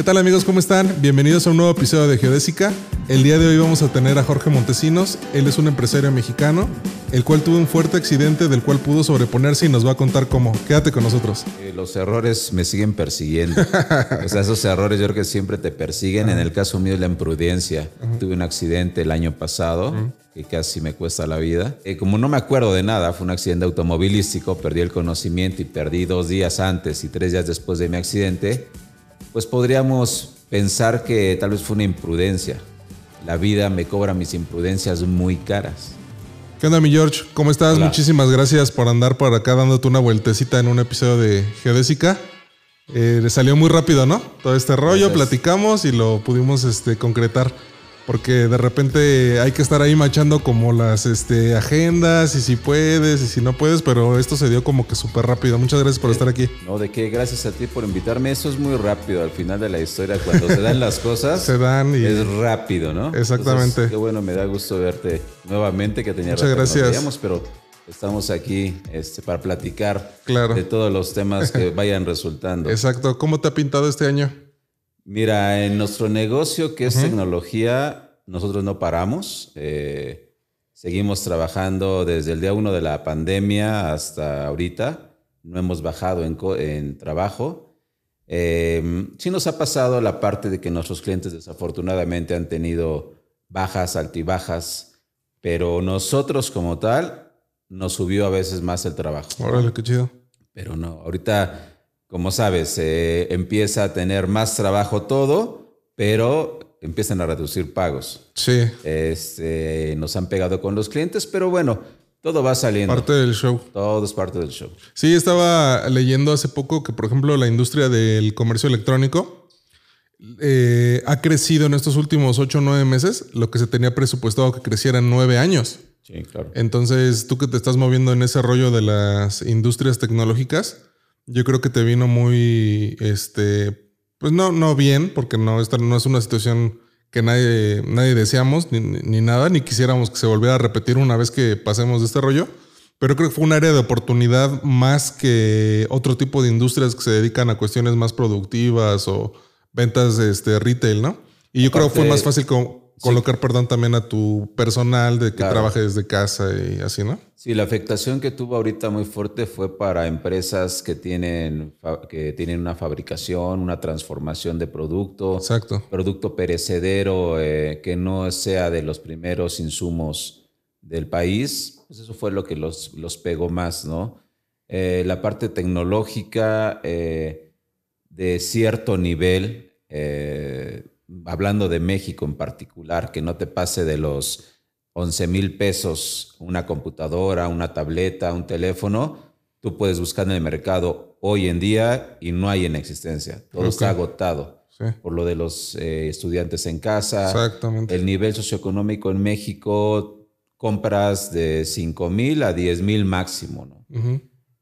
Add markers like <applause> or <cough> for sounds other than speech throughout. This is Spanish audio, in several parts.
¿Qué tal amigos? ¿Cómo están? Bienvenidos a un nuevo episodio de Geodésica. El día de hoy vamos a tener a Jorge Montesinos. Él es un empresario mexicano, el cual tuvo un fuerte accidente del cual pudo sobreponerse y nos va a contar cómo. Quédate con nosotros. Eh, los errores me siguen persiguiendo. o sea, esos errores yo creo que siempre te persiguen. En el caso mío es la imprudencia. Tuve un accidente el año pasado. que casi me cuesta la vida. Eh, como no me acuerdo de nada, fue un accidente automovilístico, perdí el conocimiento y perdí dos días antes y tres días después de mi accidente pues podríamos pensar que tal vez fue una imprudencia. La vida me cobra mis imprudencias muy caras. ¿Qué onda, mi George? ¿Cómo estás? Muchísimas gracias por andar por acá dándote una vueltecita en un episodio de Geodésica. Eh, le salió muy rápido, ¿no? Todo este rollo, platicamos y lo pudimos este, concretar porque de repente hay que estar ahí machando como las este, agendas y si puedes y si no puedes, pero esto se dio como que súper rápido. Muchas gracias por estar aquí. No, de qué, gracias a ti por invitarme. Eso es muy rápido al final de la historia, cuando se dan las cosas. <laughs> se dan y... Es rápido, ¿no? Exactamente. qué bueno, me da gusto verte nuevamente, que tenía Muchas gracias. pero estamos aquí este, para platicar claro. de todos los temas que <laughs> vayan resultando. Exacto. ¿Cómo te ha pintado este año? Mira, en nuestro negocio que es tecnología, nosotros no paramos. Eh, seguimos trabajando desde el día uno de la pandemia hasta ahorita. No hemos bajado en, trabajo. Eh, sí nos ha pasado la parte de que nuestros clientes desafortunadamente han tenido bajas, altibajas, pero nosotros como tal nos subió a veces más el trabajo. Órale, qué chido. Pero no, ahorita como sabes, empieza a tener más trabajo todo, pero empiezan a reducir pagos. Sí. Este, nos han pegado con los clientes, pero bueno, todo va saliendo. Parte del show. Todo es parte del show. Sí, estaba leyendo hace poco que, por ejemplo, la industria del comercio electrónico eh, ha crecido en estos últimos 8 o 9 meses lo que se tenía presupuestado que creciera en 9 años. Sí, claro. Entonces, tú que te estás moviendo en ese rollo de las industrias tecnológicas, yo creo que te vino muy, este, pues no, no bien, porque no, esta no es una situación que nadie, nadie deseamos ni, nada, ni quisiéramos que se volviera a repetir una vez que pasemos de este rollo. Pero creo que fue un área de oportunidad más que otro tipo de industrias que se dedican a cuestiones más productivas o ventas este, retail, ¿no? Y yo creo que fue más fácil colocar, perdón, también a tu personal de que trabaje desde casa y así, ¿no? Sí, la afectación que tuvo ahorita muy fuerte fue para empresas que tienen, que tienen una fabricación, una transformación de producto. Exacto. Producto perecedero eh, que no sea de los primeros insumos del país. Pues eso fue lo que los, los pegó más, ¿no? Eh, la parte tecnológica eh, de cierto nivel hablando de México en particular, que no te pase de los 11 mil pesos una computadora, una tableta, un teléfono, tú puedes buscar en el mercado hoy en día y no hay en existencia. Todo está agotado. Por lo de los eh, estudiantes en casa. Exactamente. El nivel socioeconómico en México, compras de 5 mil a 10 mil máximo. ¿no?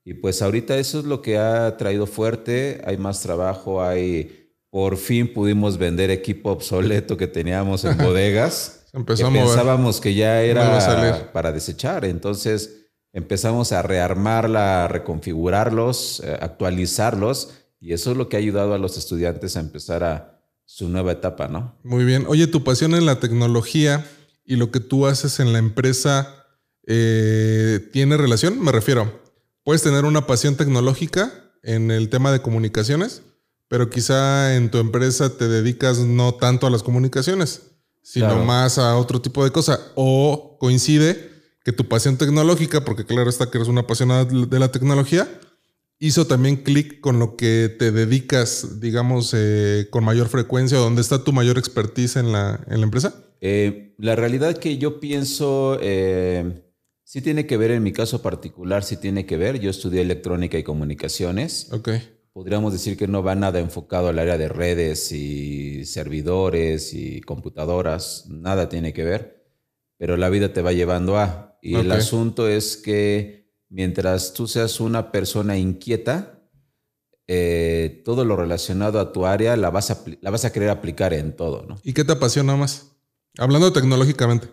Y pues ahorita eso es lo que ha traído fuerte. Hay más trabajo, hay por fin pudimos vender equipo obsoleto que teníamos en <laughs> bodegas. Empezamos pensábamos que ya era para desechar. Entonces empezamos a rearmarla, a reconfigurarlos, eh, actualizarlos. Y eso es lo que ha ayudado a los estudiantes a empezar a su nueva etapa, ¿no? Muy bien. Oye, tu pasión en la tecnología y lo que tú haces en la empresa eh, tiene relación. Me refiero, puedes tener una pasión tecnológica en el tema de comunicaciones pero quizá en tu empresa te dedicas no tanto a las comunicaciones, sino más a otro tipo de cosa. O coincide que tu pasión tecnológica, porque claro está que eres una apasionada de la tecnología, hizo también clic con lo que te dedicas, digamos, eh, con mayor frecuencia, o donde está tu mayor expertise en la, en la empresa? Eh, la realidad que yo pienso, eh, sí tiene que ver, en mi caso particular, sí tiene que ver. Yo estudié electrónica y comunicaciones. Ok podríamos decir que no va nada enfocado al área de redes y servidores y computadoras, nada tiene que ver, pero la vida te va llevando a. Y el asunto es que mientras tú seas una persona inquieta, eh, todo lo relacionado a tu área la vas a, la vas a querer aplicar en todo. ¿no? ¿Y qué te apasiona más? Hablando tecnológicamente.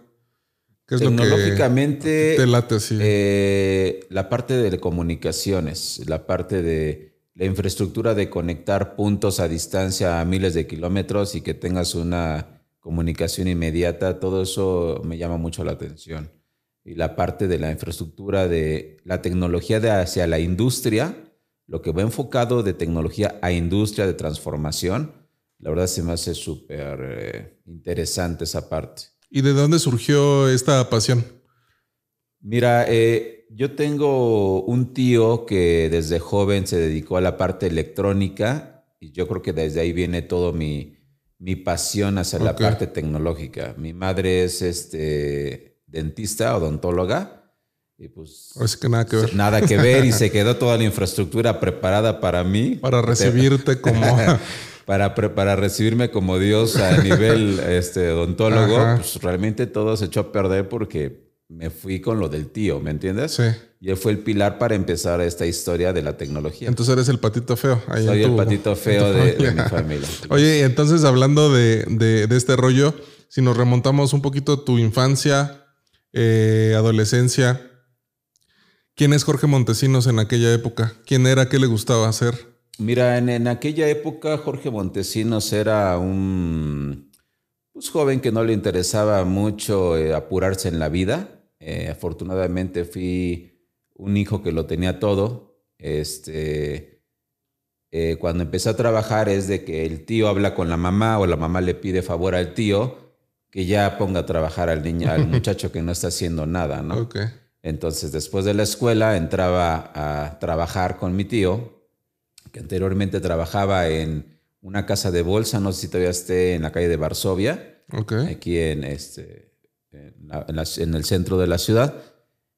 ¿Qué es tecnológicamente, lo que te late, sí. Eh, la parte de comunicaciones, la parte de la infraestructura de conectar puntos a distancia a miles de kilómetros y que tengas una comunicación inmediata, todo eso me llama mucho la atención. Y la parte de la infraestructura, de la tecnología de hacia la industria, lo que va enfocado de tecnología a industria, de transformación, la verdad se me hace súper eh, interesante esa parte. ¿Y de dónde surgió esta pasión? Mira, eh, yo tengo un tío que desde joven se dedicó a la parte electrónica y yo creo que desde ahí viene todo mi, mi pasión hacia la parte tecnológica. Mi madre es este, dentista, odontóloga. Y pues. Así que nada que ver. Nada que ver y se <laughs> quedó toda la infraestructura preparada para mí. Para recibirte <laughs> como. para, para recibirme como Dios a nivel este, odontólogo. Pues realmente todo se echó a perder porque me fui con lo del tío, ¿me entiendes? Sí. Y él fue el pilar para empezar esta historia de la tecnología. Entonces eres el patito feo. Soy el patito feo de, mi familia. <laughs> Oye, entonces hablando de, este rollo, si nos remontamos un poquito a tu infancia, eh, adolescencia, ¿quién es Jorge Montesinos en aquella época? ¿Quién era? ¿Qué le gustaba hacer? Mira, en, aquella época Jorge Montesinos era un pues, joven que no le interesaba mucho eh, apurarse en la vida eh, afortunadamente fui un hijo que lo tenía todo. Este, eh, cuando empecé a trabajar es de que el tío habla con la mamá o la mamá le pide favor al tío que ya ponga a trabajar al niño, al <laughs> muchacho que no está haciendo nada, ¿no? Entonces, después de la escuela, entraba a trabajar con mi tío, que anteriormente trabajaba en una casa de bolsa, no sé si todavía esté en la calle de Varsovia, aquí en este, en, el centro de la ciudad.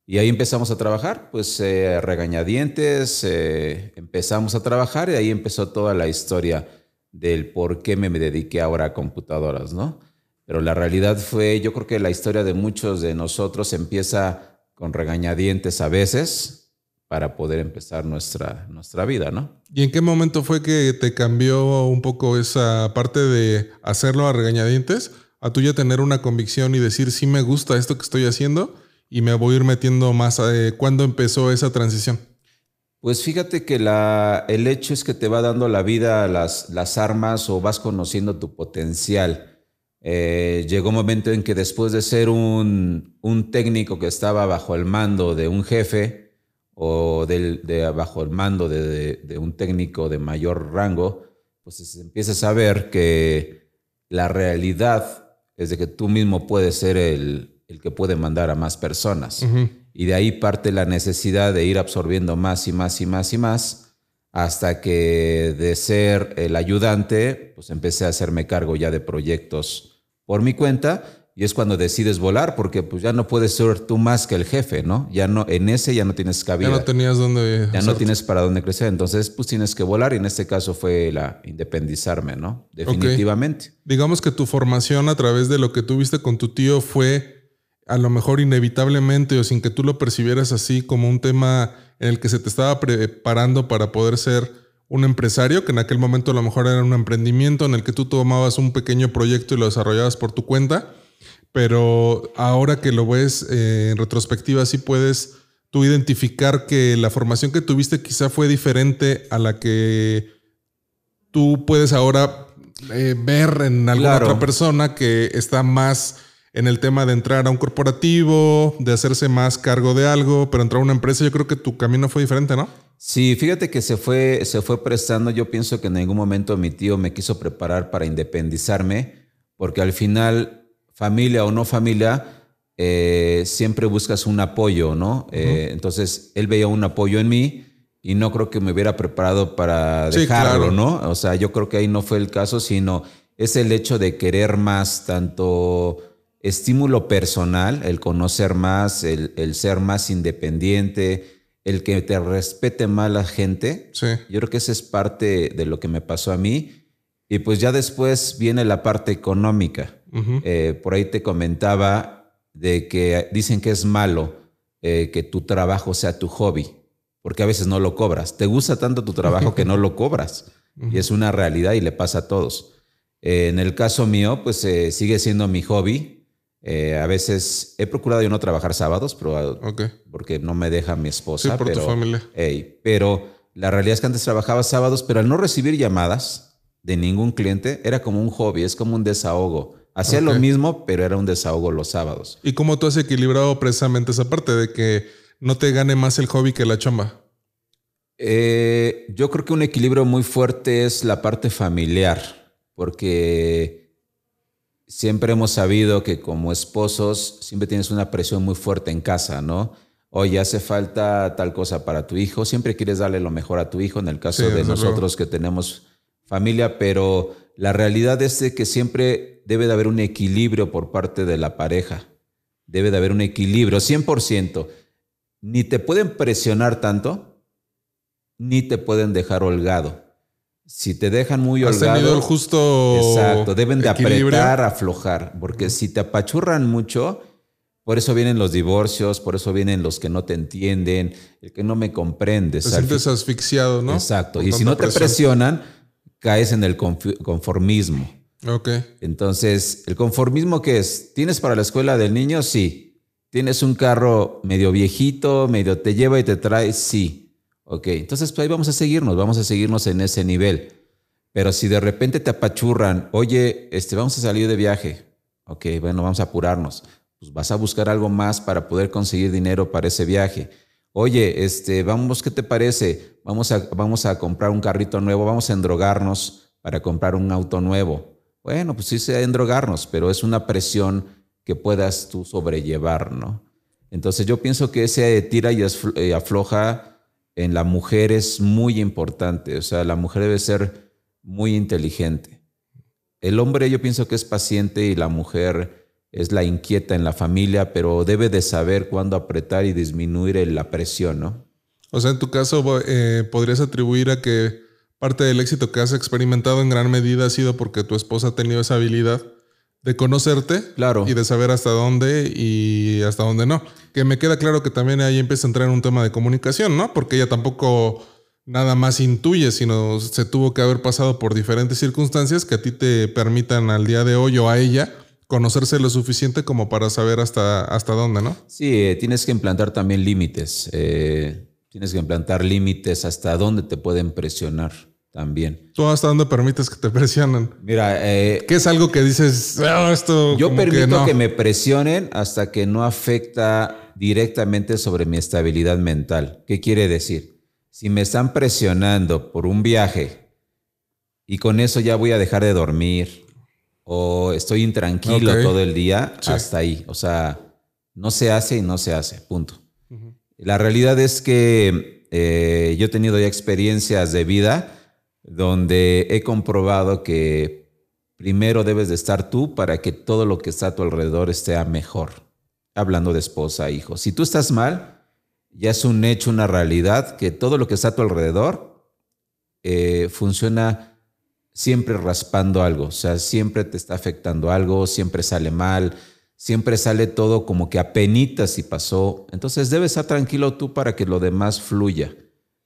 Y ahí empezamos a trabajar, pues eh, regañadientes, eh, empezamos a trabajar y ahí empezó toda la historia del por qué me dediqué ahora a computadoras, ¿no? Pero la realidad fue, yo creo que la historia de muchos de nosotros empieza con regañadientes a veces para poder empezar nuestra, nuestra vida, ¿no? ¿Y en qué momento fue que te cambió un poco esa parte de hacerlo a regañadientes? A tú ya tener una convicción y decir, sí me gusta esto que estoy haciendo y me voy a ir metiendo más? Eh, ¿Cuándo empezó esa transición? Pues fíjate que el hecho es que te va dando la vida las, las armas o vas conociendo tu potencial. Eh, llegó un momento en que después de ser un, un, técnico que estaba bajo el mando de un jefe o del, de, bajo el mando de, de, un técnico de mayor rango, pues empiezas a ver que la realidad es de que tú mismo puedes ser el, que puede mandar a más personas. Y de ahí parte la necesidad de ir absorbiendo más y más y más y más, hasta que de ser el ayudante, pues empecé a hacerme cargo ya de proyectos por mi cuenta y es cuando decides volar, porque pues ya no puedes ser tú más que el jefe, ¿no? Ya no, en ese ya no tienes cabida. Ya no tenías dónde. Ya no tienes para dónde crecer. Entonces, pues tienes que volar y en este caso fue la independizarme, ¿no? Definitivamente. Digamos que tu formación a través de lo que tuviste con tu tío fue a lo mejor inevitablemente o sin que tú lo percibieras así como un tema en el que se te estaba preparando para poder ser un empresario, que en aquel momento a lo mejor era un emprendimiento en el que tú tomabas un pequeño proyecto y lo desarrollabas por tu cuenta pero ahora que lo ves eh, en retrospectiva, sí puedes tú identificar que la formación que tuviste quizá fue diferente a la que tú puedes ahora eh, ver en alguna otra persona que está más en el tema de entrar a un corporativo, de hacerse más cargo de algo, pero entrar a una empresa, yo creo que tu camino fue diferente, ¿no? Sí, fíjate que se fue, se fue prestando. Yo pienso que en algún momento mi tío me quiso preparar para independizarme, porque al final familia o no familia, eh, siempre buscas un apoyo, ¿no? Eh, entonces, él veía un apoyo en mí y no creo que me hubiera preparado para dejarlo, ¿no? O sea, yo creo que ahí no fue el caso, sino es el hecho de querer más, tanto estímulo personal, el conocer más, el, ser más independiente, el que te respete más la gente. Sí. Yo creo que esa es parte de lo que me pasó a mí. Y pues ya después viene la parte económica. Eh, por ahí te comentaba de que dicen que es malo eh, que tu trabajo sea tu hobby, porque a veces no lo cobras. Te gusta tanto tu trabajo que no lo cobras. <laughs> Y es una realidad y le pasa a todos. Eh, en el caso mío, pues sigue siendo mi hobby. a veces he procurado yo no trabajar sábados, pero, porque no me deja mi esposa. Sí, por pero, tu familia. pero La realidad es que antes trabajaba sábados, pero al no recibir llamadas de ningún cliente, era como un hobby, es como un desahogo. Hacía lo mismo, pero era un desahogo los sábados. ¿Y cómo tú has equilibrado precisamente esa parte de que no te gane más el hobby que la chamba? Eh, yo creo que un equilibrio muy fuerte es la parte familiar, porque siempre hemos sabido que como esposos siempre tienes una presión muy fuerte en casa, ¿no? Oye, hace falta tal cosa para tu hijo, siempre quieres darle lo mejor a tu hijo, en el caso Sí, de nosotros que tenemos familia, pero la realidad es de que siempre debe de haber un equilibrio por parte de la pareja, debe de haber un equilibrio, 100%. Ni te pueden presionar tanto, ni te pueden dejar holgado. Si te dejan muy Has holgado, tenido el justo. exacto, deben de equilibrio. apretar, aflojar, porque si te apachurran mucho, por eso vienen los divorcios, por eso vienen los que no te entienden, el que no me comprendes. Te sientes asfixiado, ¿no? Exacto. Y si no te presionan, caes en el conformismo. Ok. Entonces, ¿el conformismo qué es? ¿Tienes para la escuela del niño? Sí. ¿Tienes un carro medio viejito, medio te lleva y te trae? Sí. Ok, entonces pues ahí vamos a seguirnos, vamos a seguirnos en ese nivel. Pero si de repente te apachurran, oye, este, vamos a salir de viaje. Ok, bueno, vamos a apurarnos. Pues vas a buscar algo más para poder conseguir dinero para ese viaje. Oye, este, vamos, ¿qué te parece? Vamos a, vamos a comprar un carrito nuevo, vamos a endrogarnos para comprar un auto nuevo. Bueno, pues sí sea endrogarnos, pero es una presión que puedas tú sobrellevar, ¿no? Entonces yo pienso que ese tira y eh, afloja en la mujer es muy importante. O sea, la mujer debe ser muy inteligente. El hombre yo pienso que es paciente y la mujer es la inquieta en la familia, pero debe de saber cuándo apretar y disminuir la presión, ¿no? O sea, en tu caso, eh, podrías atribuir a que parte del éxito que has experimentado en gran medida ha sido porque tu esposa ha tenido esa habilidad de conocerte Claro. y de saber hasta dónde y hasta dónde no. Que me queda claro que también ahí empieza a entrar en un tema de comunicación, ¿no? Porque ella tampoco nada más intuye, sino se tuvo que haber pasado por diferentes circunstancias que a ti te permitan al día de hoy o a ella conocerse lo suficiente como para saber hasta, hasta dónde, ¿no? Sí, eh, tienes que implantar también límites. eh, tienes que implantar límites hasta dónde te pueden presionar también. ¿Tú hasta dónde permites que te <laughs> presionen? Mira, eh, ¿Qué es algo que dices, "Ah, esto Yo permito que que, no"? me presionen hasta que no afecta directamente sobre mi estabilidad mental. ¿Qué quiere decir? Si me están presionando por un viaje y con eso ya voy a dejar de dormir o estoy intranquilo todo el día, Sí. hasta ahí. O sea, no se hace y no se hace, punto. La realidad es que eh, yo he tenido ya experiencias de vida donde he comprobado que primero debes de estar tú para que todo lo que está a tu alrededor esté mejor. Hablando de esposa, hijos. Si tú estás mal, ya es un hecho, una realidad, que todo lo que está a tu alrededor eh, funciona siempre raspando algo. O sea, siempre te está afectando algo, siempre sale mal, siempre sale todo como que apenitas y pasó. Entonces debes estar tranquilo tú para que lo demás fluya.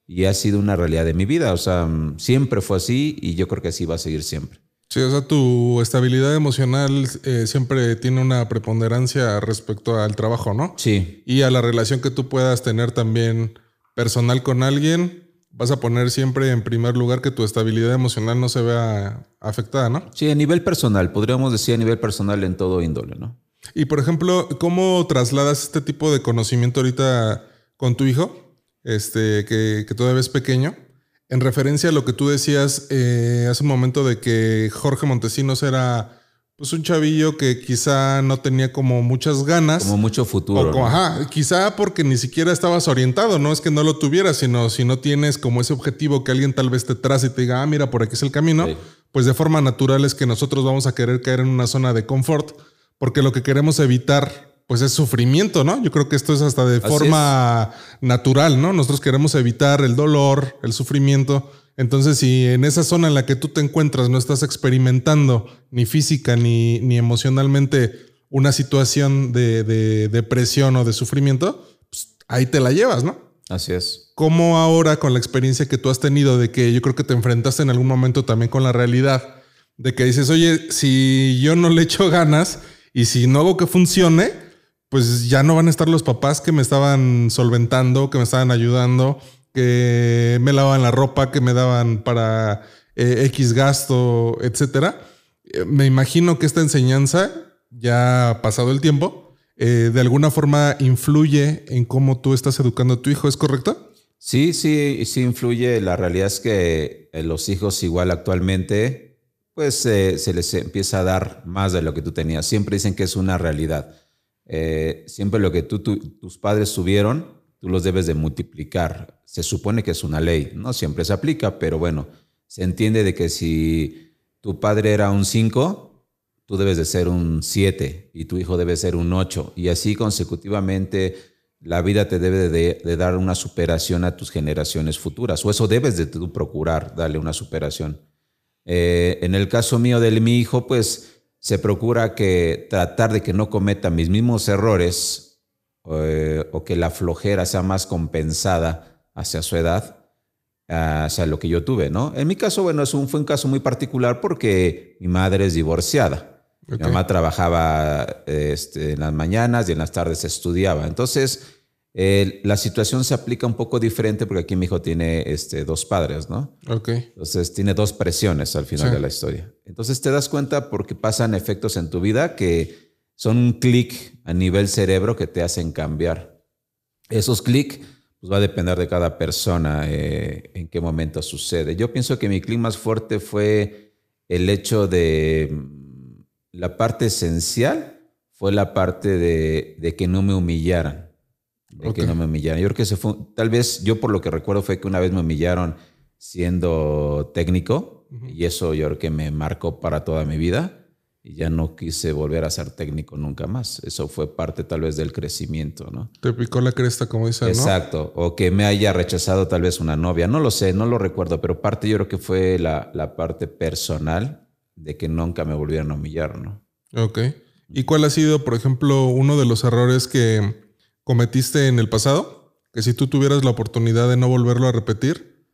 Y ha sido una realidad de mi vida. O sea, mm, siempre fue así y yo creo que así va a seguir siempre. Sí, o sea, tu estabilidad emocional eh, siempre tiene una preponderancia respecto al trabajo, ¿no? Sí, Y a la relación que tú puedas tener también personal con alguien, vas a poner siempre en primer lugar que tu estabilidad emocional no se vea afectada, ¿no? sí, a nivel personal, podríamos decir a nivel personal en todo índole, ¿no? Y por ejemplo, ¿cómo trasladas este tipo de conocimiento ahorita con tu hijo, este, que, que todavía es pequeño? En referencia a lo que tú decías eh, hace un momento de que Jorge Montesinos era pues un chavillo que quizá no tenía como muchas ganas. Como mucho o futuro. como- ¿no? ajá, quizá porque ni siquiera estabas orientado, no es que no lo tuvieras, sino si no tienes como ese objetivo que alguien tal vez te trace y te diga, ah, mira, por aquí es el camino, Sí. pues de forma natural es que nosotros vamos a querer caer en una zona de confort, porque lo que queremos evitar, pues es sufrimiento, ¿no? Yo creo que esto es hasta de Así forma natural, ¿no? Nosotros queremos evitar el dolor, el sufrimiento. Entonces, si en esa zona en la que tú te encuentras no estás experimentando ni física ni, ni emocionalmente una situación de, de depresión o de sufrimiento, pues ahí te la llevas, ¿no? Así es. ¿Cómo ahora con la experiencia que tú has tenido de que yo creo que te enfrentaste en algún momento también con la realidad de que dices, oye, si yo no le echo ganas y si no hago que funcione, pues ya no van a estar los papás que me estaban solventando, que me estaban ayudando que me lavaban la ropa, que me daban para eh, X gasto, etcétera. Eh, me imagino que esta enseñanza, ya pasado el tiempo, eh, de alguna forma influye en cómo tú estás educando a tu hijo, ¿es correcto? Sí, sí, sí influye. La realidad es que los hijos igual actualmente, pues se les empieza a dar más de lo que tú tenías. Siempre dicen que es una realidad. siempre lo que tú, tus padres tuvieron, tú los debes de multiplicar. Se supone que es una ley, no siempre se aplica, pero bueno, se entiende de que si tu padre era un 5, tú debes de ser un 7 y tu hijo debe ser un 8 y así consecutivamente la vida te debe de, dar una superación a tus generaciones futuras o eso debes de tú procurar darle una superación. Eh, en el caso mío de mi hijo, pues se procura que tratar de que no cometa mis mismos errores eh, o que la flojera sea más compensada hacia su edad, hacia lo que yo tuve, ¿no? En mi caso, bueno, es un, fue un caso muy particular porque mi madre es divorciada. Mi mamá trabajaba este, en las mañanas y en las tardes estudiaba. Entonces, la situación se aplica un poco diferente porque aquí mi hijo tiene este, dos padres, ¿no? Ok. Entonces tiene dos presiones al final de la historia. Entonces te das cuenta porque pasan efectos en tu vida que son un clic a nivel cerebro que te hacen cambiar. Esos clics pues va a depender de cada persona eh, en qué momento sucede. Yo pienso que mi clic más fuerte fue el hecho de mm, la parte esencial fue la parte de, que no me humillaran. De que no me humillaran. Yo creo que se fue, tal vez yo por lo que recuerdo fue que una vez me humillaron siendo técnico y eso yo creo que me marcó para toda mi vida y ya no quise volver a ser técnico nunca más. Eso fue parte tal vez del crecimiento, ¿no? Te picó la cresta, como dicen, ¿no? Exacto. O que me haya rechazado tal vez una novia. No lo sé, no lo recuerdo, pero parte yo creo que fue la, la parte personal de que nunca me volvieran a humillar, ¿no? Ok. ¿Y cuál ha sido, por ejemplo, uno de los errores que cometiste en el pasado? Que si tú tuvieras la oportunidad de no volverlo a repetir,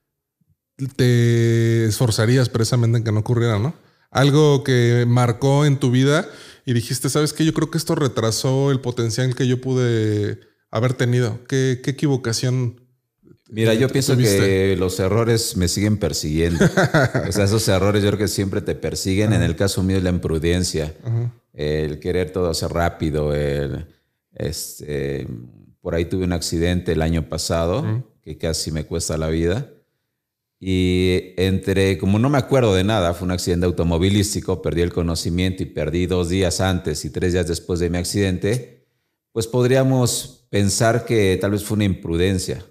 te esforzarías precisamente en que no ocurriera, ¿no? Algo que marcó en tu vida y dijiste, ¿sabes qué? Yo creo que esto retrasó el potencial que yo pude haber tenido. ¿Qué, equivocación? Mira, yo pienso que los errores me siguen persiguiendo. o sea, esos errores yo creo que siempre te persiguen. En el caso mío, la imprudencia, el querer todo hacer rápido. este, por ahí tuve un accidente el año pasado que casi me cuesta la vida. Y entre, como no me acuerdo de nada, fue un accidente automovilístico, perdí el conocimiento y perdí dos días antes y tres días después de mi accidente, pues podríamos pensar que tal vez fue una imprudencia.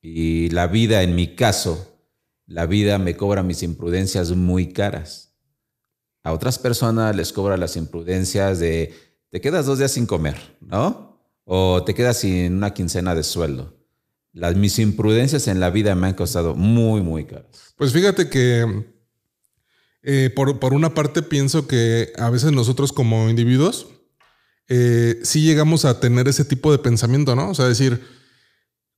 Y la vida, en mi caso, la vida me cobra mis imprudencias muy caras. A otras personas les cobra las imprudencias de te quedas dos días sin comer, ¿no? O te quedas sin una quincena de sueldo. Las, mis imprudencias en la vida me han costado muy, muy caras. Pues fíjate que eh, por, una parte pienso que a veces nosotros como individuos eh, sí llegamos a tener ese tipo de pensamiento, ¿no? O sea, decir,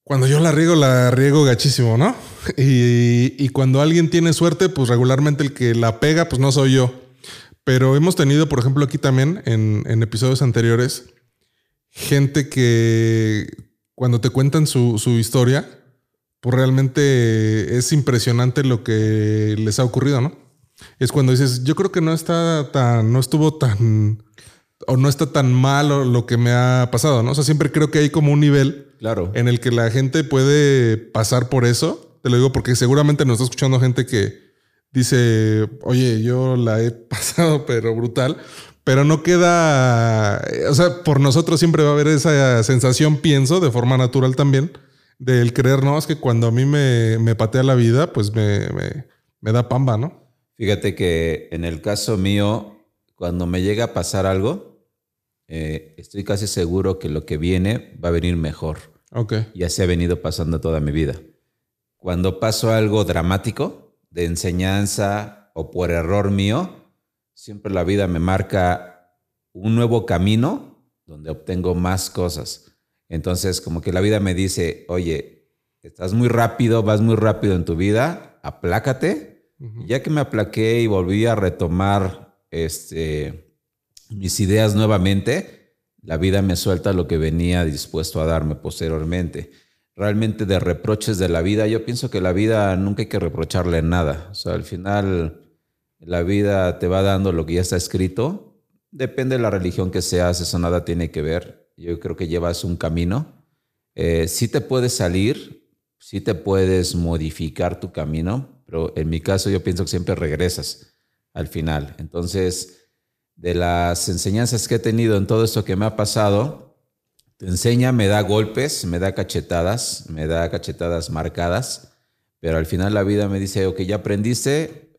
cuando yo la riego, la riego gachísimo, ¿no? <laughs> Y, cuando alguien tiene suerte, pues regularmente el que la pega, pues no soy yo. Pero hemos tenido, por ejemplo, aquí también en, en episodios anteriores, gente que cuando te cuentan su, historia, pues realmente es impresionante lo que les ha ocurrido, ¿no? Es cuando dices, yo creo que no está tan, no estuvo tan, o no está tan malo lo que me ha pasado, ¿no? O sea, siempre creo que hay como un nivel claro. en el que la gente puede pasar por eso. Te lo digo porque seguramente nos está escuchando gente que dice, oye, yo la he <laughs> pasado, pero brutal pero no queda, o sea, por nosotros siempre va a haber esa sensación, pienso, de forma natural también, del creer, no, es que cuando a mí me, me patea la vida, pues me, me, da pamba, ¿no? Fíjate que en el caso mío, cuando me llega a pasar algo, eh, estoy casi seguro que lo que viene va a venir mejor. Ok. Y así ha venido pasando toda mi vida. Cuando paso algo dramático, de enseñanza o por error mío, Siempre la vida me marca un nuevo camino donde obtengo más cosas. Entonces, como que la vida me dice, oye, estás muy rápido, vas muy rápido en tu vida, aplácate. Ya que me aplaqué y volví a retomar este, mis ideas nuevamente, la vida me suelta lo que venía dispuesto a darme posteriormente. realmente de reproches de la vida. Yo pienso que la vida nunca hay que reprocharle nada. O sea, al final la vida te va dando lo que ya está escrito. Depende de la religión que seas, eso nada tiene que ver. Yo creo que llevas un camino. Eh, sí te puedes salir, sí te puedes modificar tu camino, pero en mi caso yo pienso que siempre regresas al final. Entonces, de las enseñanzas que he tenido en todo esto que me ha pasado, te enseña, me da golpes, me da cachetadas, me da cachetadas marcadas, pero al final la vida me dice, ok, ya aprendiste,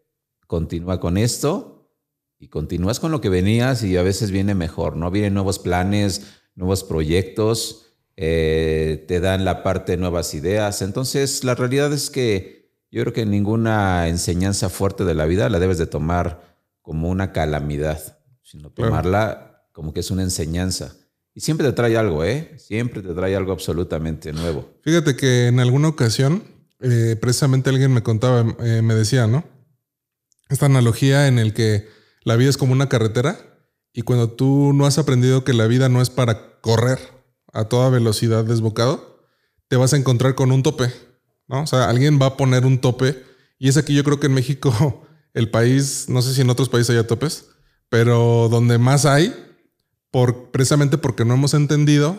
continúa con esto y continúas con lo que venías y a veces viene mejor, ¿no? Vienen nuevos planes, nuevos proyectos, eh, te dan la parte de nuevas ideas. Entonces, la realidad es que yo creo que ninguna enseñanza fuerte de la vida la debes de tomar como una calamidad, sino tomarla como que es una enseñanza. Y siempre te trae algo, ¿eh? Siempre te trae algo absolutamente nuevo. Fíjate que en alguna ocasión, eh, precisamente alguien me contaba, eh, me decía, ¿no? Esta analogía en el que la vida es como una carretera y cuando tú no has aprendido que la vida no es para correr a toda velocidad desbocado, te vas a encontrar con un tope, ¿no? O sea, alguien va a poner un tope y es aquí yo creo que en México <laughs> el país, no sé si en otros países haya topes, pero donde más hay, por, precisamente porque no hemos entendido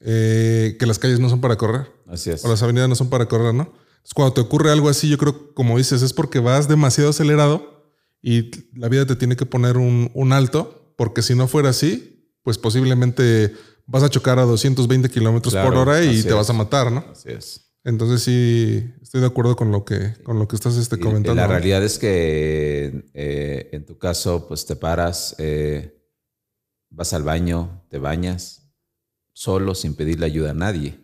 eh, que las calles no son para correr. Así es. O las avenidas no son para correr, ¿no? cuando te ocurre algo así, yo creo, como dices, es porque vas demasiado acelerado y la vida te tiene que poner un, alto, porque si no fuera así, pues posiblemente vas a chocar a 220 kilómetros por hora y te vas a matar, ¿no? Así es. Entonces sí, estoy de acuerdo con lo que, con lo que estás este, comentando. la realidad es que eh, en tu caso, pues te paras, eh, vas al baño, te bañas, solo, sin pedirle ayuda a nadie.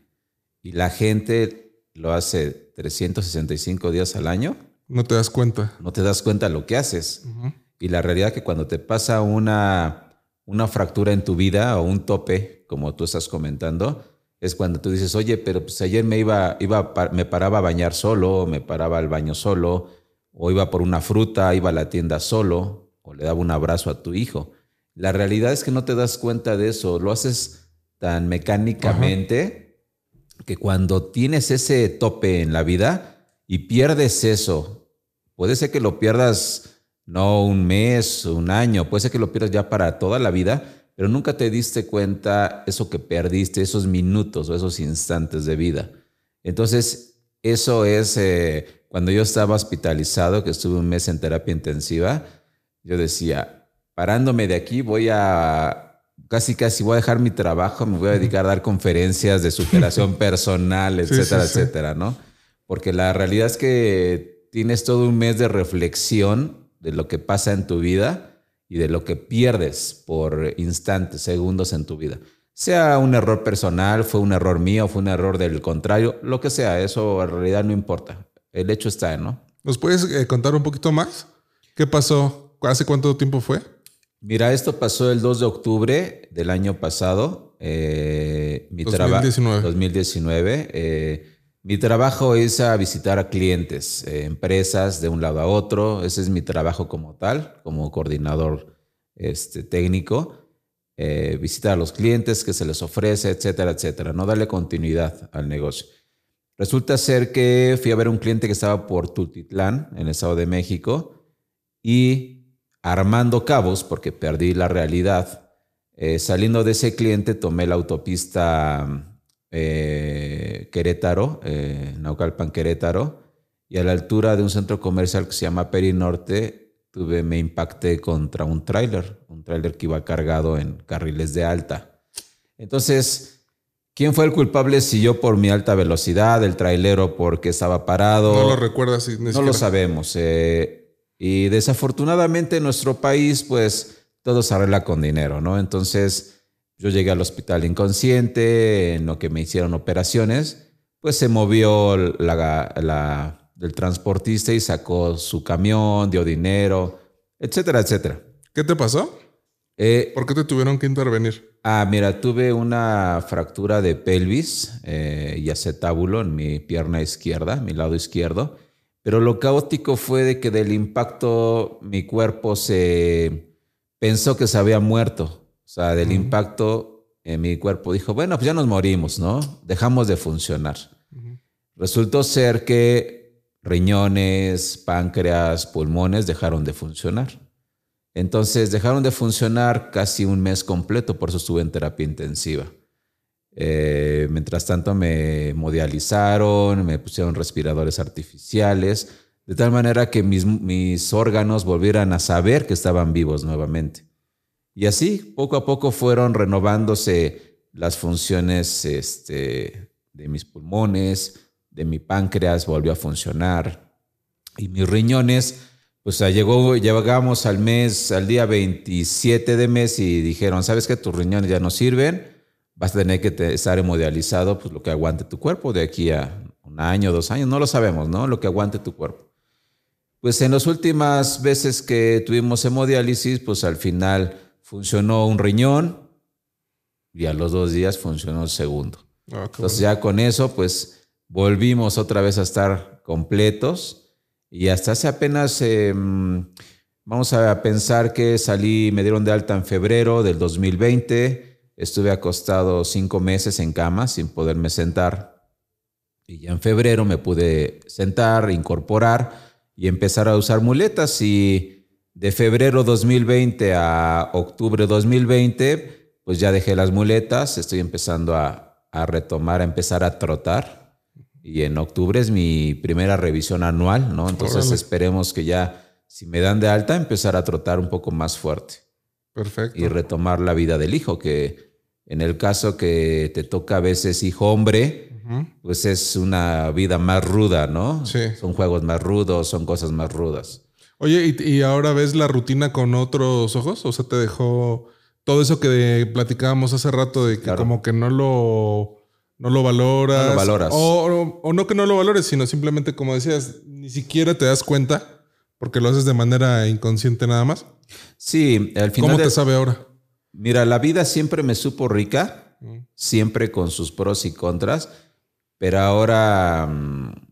Y la gente lo hace 365 días al año no te das cuenta. No te das cuenta de lo que haces. Y la realidad es que cuando te pasa una, una fractura en tu vida o un tope, como tú estás comentando, es cuando tú dices, oye, pero pues ayer me iba, iba, me paraba a bañar solo, me paraba al baño solo, o iba por una fruta, iba a la tienda solo, o le daba un abrazo a tu hijo. La realidad es que no te das cuenta de eso, lo haces tan mecánicamente que cuando tienes ese tope en la vida y pierdes eso Puede ser que lo pierdas no un mes, un año, puede ser que lo pierdas ya para toda la vida, pero nunca te diste cuenta eso que perdiste, esos minutos o esos instantes de vida. Entonces, eso es eh, cuando yo estaba hospitalizado, que estuve un mes en terapia intensiva, yo decía, parándome de aquí voy a, casi casi voy a dejar mi trabajo, me voy a dedicar a dar conferencias de superación <laughs> personal, etcétera, etcétera, ¿no? Porque la realidad es que tienes todo un mes de reflexión de lo que pasa en tu vida y de lo que pierdes por instantes, segundos en tu vida. Sea un error personal, fue un error mío, fue un error del contrario, lo que sea, eso en realidad no importa. El hecho está, ¿no? ¿Nos puedes eh, contar un poquito más? ¿Qué pasó? ¿Hace cuánto tiempo fue? Mira, esto pasó el 2 de octubre del año pasado. Eh, mi 2019. 2019. Eh, mi trabajo es visitar a clientes, eh, empresas de un lado a otro. Ese es mi trabajo como tal, como coordinador este, técnico. Eh, visitar a los clientes, que se les ofrece, etcétera, etcétera. No darle continuidad al negocio. Resulta ser que fui a ver un cliente que estaba por Tultitlán, en el Estado de México, y armando cabos, porque perdí la realidad, eh, saliendo de ese cliente tomé la autopista eh, Querétaro, eh, Naucalpan Querétaro, y a la altura de un centro comercial que se llama Perinorte, tuve, me impacté contra un tráiler, un tráiler que iba cargado en carriles de alta. Entonces, ¿quién fue el culpable si yo por mi alta velocidad, el trailero porque estaba parado? No lo recuerdas. no lo sabemos. Eh, y desafortunadamente en nuestro país, pues todo se arregla con dinero, ¿no? Entonces, yo llegué al hospital inconsciente, en lo que me hicieron operaciones, pues se movió la, el transportista y sacó su camión, dio dinero, etcétera, etcétera. ¿Qué te pasó? Eh, ¿Por qué te tuvieron que intervenir? Ah, mira, tuve una fractura de pelvis eh, y acetábulo en mi pierna izquierda, mi lado izquierdo. Pero lo caótico fue de que del impacto mi cuerpo se pensó que se había muerto. O sea, del impacto en mi cuerpo dijo, bueno, pues ya nos morimos, ¿no? Dejamos de funcionar. Resultó ser que riñones, páncreas, pulmones dejaron de funcionar. Entonces dejaron de funcionar casi un mes completo, por eso estuve en terapia intensiva. Eh, mientras tanto me modializaron, me pusieron respiradores artificiales, de tal manera que mis, mis órganos volvieran a saber que estaban vivos nuevamente. Y así, poco a poco fueron renovándose las funciones este, de mis pulmones, de mi páncreas volvió a funcionar y mis riñones, pues llegó, llegamos al mes, al día 27 de mes y dijeron, ¿sabes que tus riñones ya no sirven? Vas a tener que estar hemodializado, pues lo que aguante tu cuerpo de aquí a un año, dos años, no lo sabemos, ¿no? Lo que aguante tu cuerpo. Pues en las últimas veces que tuvimos hemodiálisis, pues al final funcionó un riñón y a los dos días funcionó el segundo. Ah, Entonces ya con eso, pues volvimos otra vez a estar completos y hasta hace apenas, em, vamos a pensar que salí, me dieron de alta en febrero del 2020, estuve acostado cinco meses en cama sin poderme sentar y ya en febrero me pude sentar, incorporar y empezar a usar muletas y de febrero 2020 a octubre 2020, pues ya dejé las muletas, estoy empezando a, retomar, a empezar a trotar. Y en octubre es mi primera revisión anual, ¿no? Entonces esperemos que ya, si me dan de alta, empezar a trotar un poco más fuerte. Perfecto. Y retomar la vida del hijo, que en el caso que te toca a veces hijo hombre, pues es una vida más ruda, ¿no? Sí. Son juegos más rudos, son cosas más rudas. Oye, ¿y, ahora ves la rutina con otros ojos? O sea, te dejó todo eso que platicábamos hace rato de que como que no lo, no lo valoras. No lo valoras. O, no que no lo valores, sino simplemente, como decías, ni siquiera te das cuenta porque lo haces de manera inconsciente nada más. Sí, al final. ¿Cómo te sabe ahora? Mira, la vida siempre me supo rica, mm. siempre con sus pros y contras, pero ahora mm,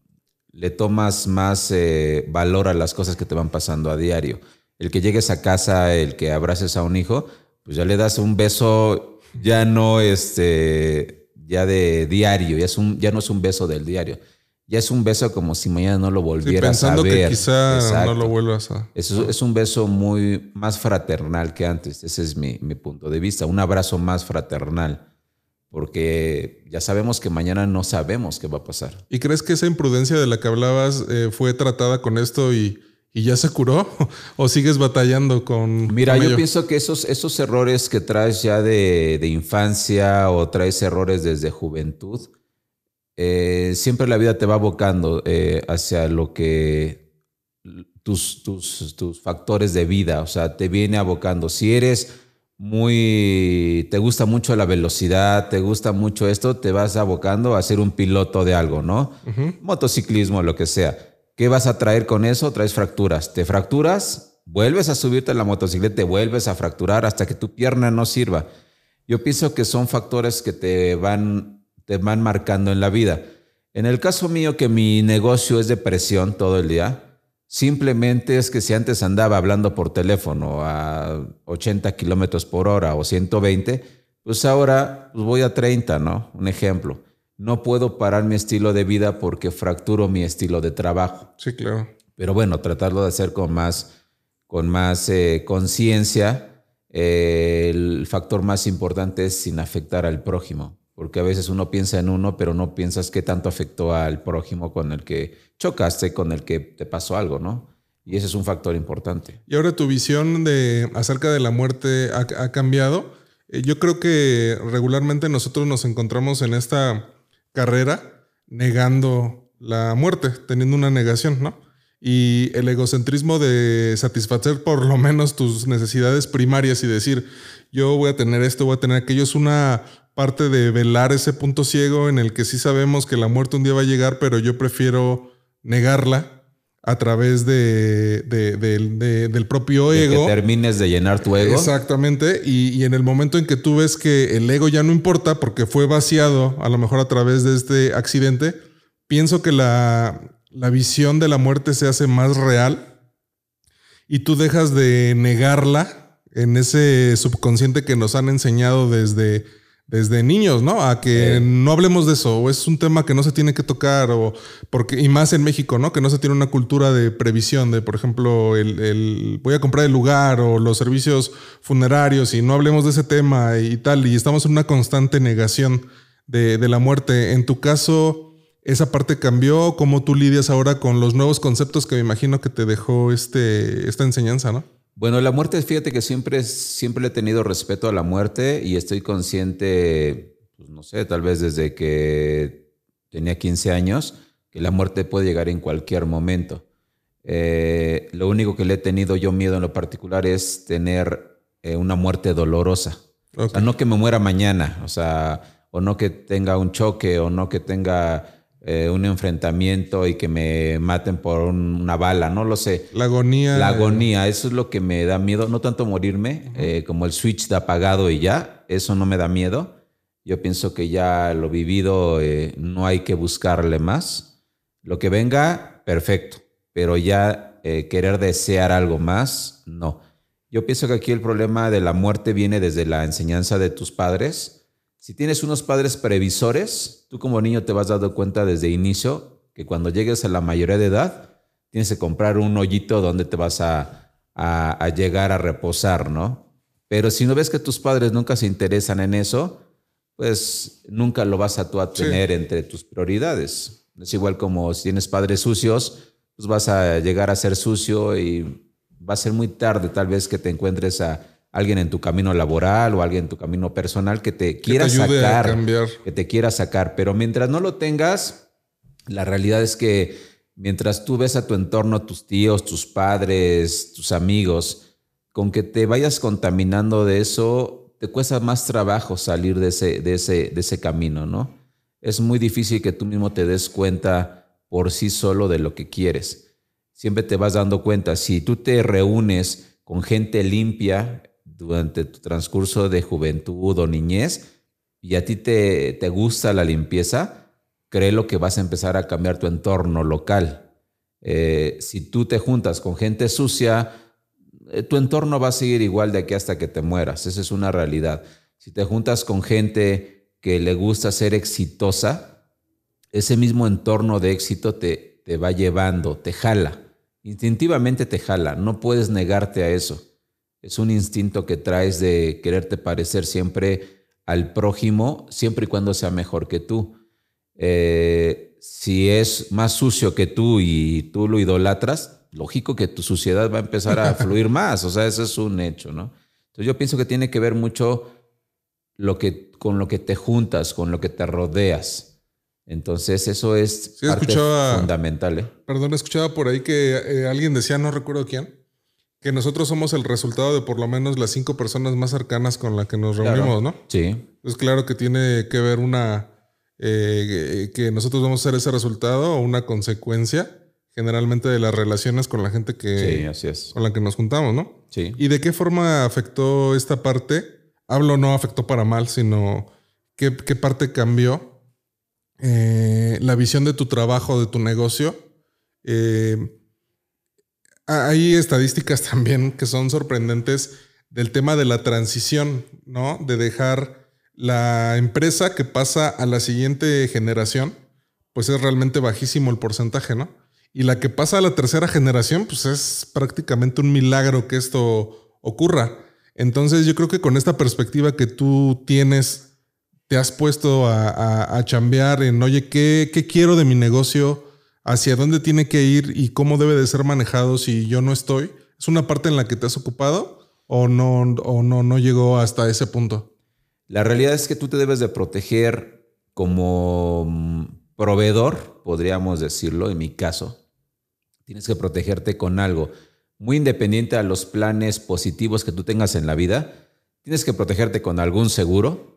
le tomas más eh, valor a las cosas que te van pasando a diario. El que llegues a casa, el que abraces a un hijo, pues ya le das un beso, ya no este, ya de diario, ya, es un, ya no es un beso del diario. Ya es un beso como si mañana no lo volvieras a ver. Pensando que quizá no lo vuelvas a. Es, es un beso muy más fraternal que antes. Ese es mi, mi punto de vista. Un abrazo más fraternal porque ya sabemos que mañana no sabemos qué va a pasar. ¿Y crees que esa imprudencia de la que hablabas eh, fue tratada con esto y, ya se curó? <laughs> ¿O sigues batallando con... Mira, yo pienso que esos, esos errores que traes ya de, infancia o traes errores desde juventud, eh, siempre la vida te va abocando eh, hacia lo que tus, tus, tus factores de vida, o sea, te viene abocando. Si eres muy, te gusta mucho la velocidad, te gusta mucho esto, te vas abocando a ser un piloto de algo, ¿no? Motociclismo, lo que sea. ¿Qué vas a traer con eso? Traes fracturas. Te fracturas, vuelves a subirte a la motocicleta, te vuelves a fracturar hasta que tu pierna no sirva. Yo pienso que son factores que te van, te van marcando en la vida. En el caso mío, que mi negocio es de presión todo el día, Simplemente es que si antes andaba hablando por teléfono a 80 kilómetros por hora o 120, pues ahora pues voy a 30, ¿no? Un ejemplo. No puedo parar mi estilo de vida porque fracturo mi estilo de trabajo. Sí, claro. Pero bueno, tratarlo de hacer con más, con más eh, conciencia. Eh, el factor más importante es sin afectar al prójimo porque a veces uno piensa en uno, pero no piensas qué tanto afectó al prójimo con el que chocaste, con el que te pasó algo, ¿no? Y ese es un factor importante. Y ahora tu visión de acerca de la muerte ha, cambiado. Eh, yo creo que regularmente nosotros nos encontramos en esta carrera negando la muerte, teniendo una negación, ¿no? Y el egocentrismo de satisfacer por lo menos tus necesidades primarias y decir, yo voy a tener esto, voy a tener aquello, es una parte de velar ese punto ciego en el que sí sabemos que la muerte un día va a llegar, pero yo prefiero negarla a través de, del propio ego. que termines de llenar tu ego. Exactamente. Y, en el momento en que tú ves que el ego ya no importa porque fue vaciado, a lo mejor a través de este accidente, pienso que la, la visión de la muerte se hace más real y tú dejas de negarla en ese subconsciente que nos han enseñado desde desde niños, ¿no? A que no hablemos de eso, o es un tema que no se tiene que tocar, o porque, y más en México, ¿no? Que no se tiene una cultura de previsión, de por ejemplo, el, voy a comprar el lugar o los servicios funerarios, y no hablemos de ese tema y tal, y estamos en una constante negación de, de la muerte. En tu caso, esa parte cambió, cómo tú lidias ahora con los nuevos conceptos que me imagino que te dejó este, esta enseñanza, ¿no? Bueno, la muerte, fíjate que siempre, siempre he tenido respeto a la muerte y estoy consciente, pues no sé, tal vez desde que tenía 15 años, que la muerte puede llegar en cualquier momento. Eh, lo único que le he tenido yo miedo en lo particular es tener eh, una muerte dolorosa. O sea, no que me muera mañana, o sea, o no que tenga un choque, o no que tenga eh, un enfrentamiento y que me maten por una bala, no lo sé. La agonía. La agonía, eso es lo que me da miedo, no tanto morirme, eh, como el switch de apagado y ya, eso no me da miedo. Yo pienso que ya lo vivido eh, no hay que buscarle más. Lo que venga, perfecto, pero ya querer desear algo más, no. Yo pienso que aquí el problema de la muerte viene desde la enseñanza de tus padres si tienes unos padres previsores, tú como niño te vas dando cuenta desde inicio que cuando llegues a la mayoría de edad, tienes que comprar un hoyito donde te vas a, llegar a reposar, ¿no? Pero si no ves que tus padres nunca se interesan en eso, pues nunca lo vas a tú a tener entre tus prioridades. Es igual como si tienes padres sucios, pues vas a llegar a ser sucio y va a ser muy tarde tal vez que te encuentres a alguien en tu camino laboral o alguien en tu camino personal que te quiera sacar, que te quiera sacar, pero mientras no lo tengas, la realidad es que mientras tú ves a tu entorno, tus tíos, tus padres, tus amigos, con que te vayas contaminando de eso, te cuesta más trabajo salir de ese, de ese, de ese camino, ¿no? Es muy difícil que tú mismo te des cuenta por sí solo de lo que quieres. Siempre te vas dando cuenta, si tú te reúnes con gente limpia, durante tu transcurso de juventud o niñez y a ti te, te gusta la limpieza, créelo que vas a empezar a cambiar tu entorno local. Eh, si tú te juntas con gente sucia, eh, tu entorno va a seguir igual de aquí hasta que te mueras. Esa es una realidad. Si te juntas con gente que le gusta ser exitosa, ese mismo entorno de éxito te, te va llevando, te jala. Instintivamente te jala. No puedes negarte a eso. Es un instinto que traes de quererte parecer siempre al prójimo, siempre y cuando sea mejor que tú. Eh, si es más sucio que tú y tú lo idolatras, lógico que tu suciedad va a empezar a <laughs> fluir más. O sea, eso es un hecho, ¿no? Entonces yo pienso que tiene que ver mucho lo que, con lo que te juntas, con lo que te rodeas. Entonces eso es parte fundamental. ¿eh? Perdón, escuchaba por ahí que eh, alguien decía, no recuerdo quién, que nosotros somos el resultado de por lo menos las cinco personas más cercanas con las que nos reunimos, ¿no? Sí. Es claro que tiene que ver una, eh, que nosotros vamos a ser ese resultado o una consecuencia generalmente de las relaciones con la gente que, así es. con la que nos juntamos, ¿no? Sí. ¿Y de qué forma afectó esta parte? Hablo no afectó para mal, sino qué, parte cambió eh, la visión de tu trabajo, de tu negocio. Eh, hay estadísticas <laughs> también que son sorprendentes del tema de la transición, ¿no? De dejar la empresa que pasa a la siguiente generación, pues es realmente bajísimo el porcentaje, ¿no? Y la que pasa a la tercera generación, pues es prácticamente un milagro que esto ocurra. Entonces yo creo que con esta perspectiva que tú tienes, te has puesto a, a, chambear en, oye, ¿qué, ¿qué quiero de mi negocio? Hacia dónde tiene que ir y cómo debe de ser manejado si yo no estoy? ¿Es una parte en la que te has ocupado o no, o no, no llegó hasta ese punto? La realidad es que tú te debes de proteger como mm, proveedor, podríamos decirlo, en mi caso. Tienes que protegerte con algo muy independiente a los planes positivos que tú tengas en la vida. Tienes que protegerte con algún seguro,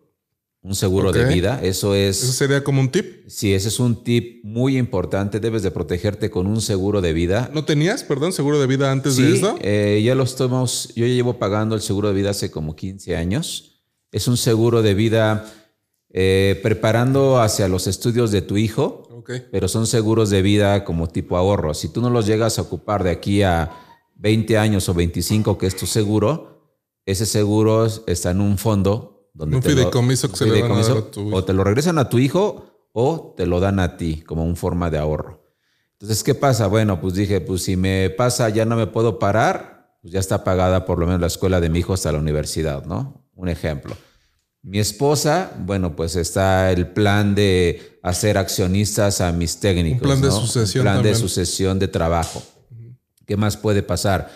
un seguro de vida. Eso es. ¿Eso sería como un tip? Sí, ese es un tip muy importante. Debes de protegerte con un seguro de vida. ¿No tenías, perdón, seguro de vida antes de esto? Eh, ya lo estamos. Yo ya llevo pagando el seguro de vida hace como 15 años. Es un seguro de vida eh, preparando hacia los estudios de tu hijo. Pero son seguros de vida como tipo ahorro. Si tú no los llegas a ocupar de aquí a 20 años o 25, que es tu seguro, ese seguro está en un fondo Donde un fideicomiso que se le van a, dar a tu hijo. O te lo regresan a tu hijo o te lo dan a ti como una forma de ahorro. Entonces, ¿qué pasa? Bueno, pues dije, pues si me pasa, ya no me puedo parar, pues ya está pagada por lo menos la escuela de mi hijo hasta la universidad, ¿no? Un ejemplo. Mi esposa, bueno, pues está el plan de hacer accionistas a mis técnicos. Un plan de sucesión. Un plan de sucesión de trabajo. ¿Qué más puede pasar?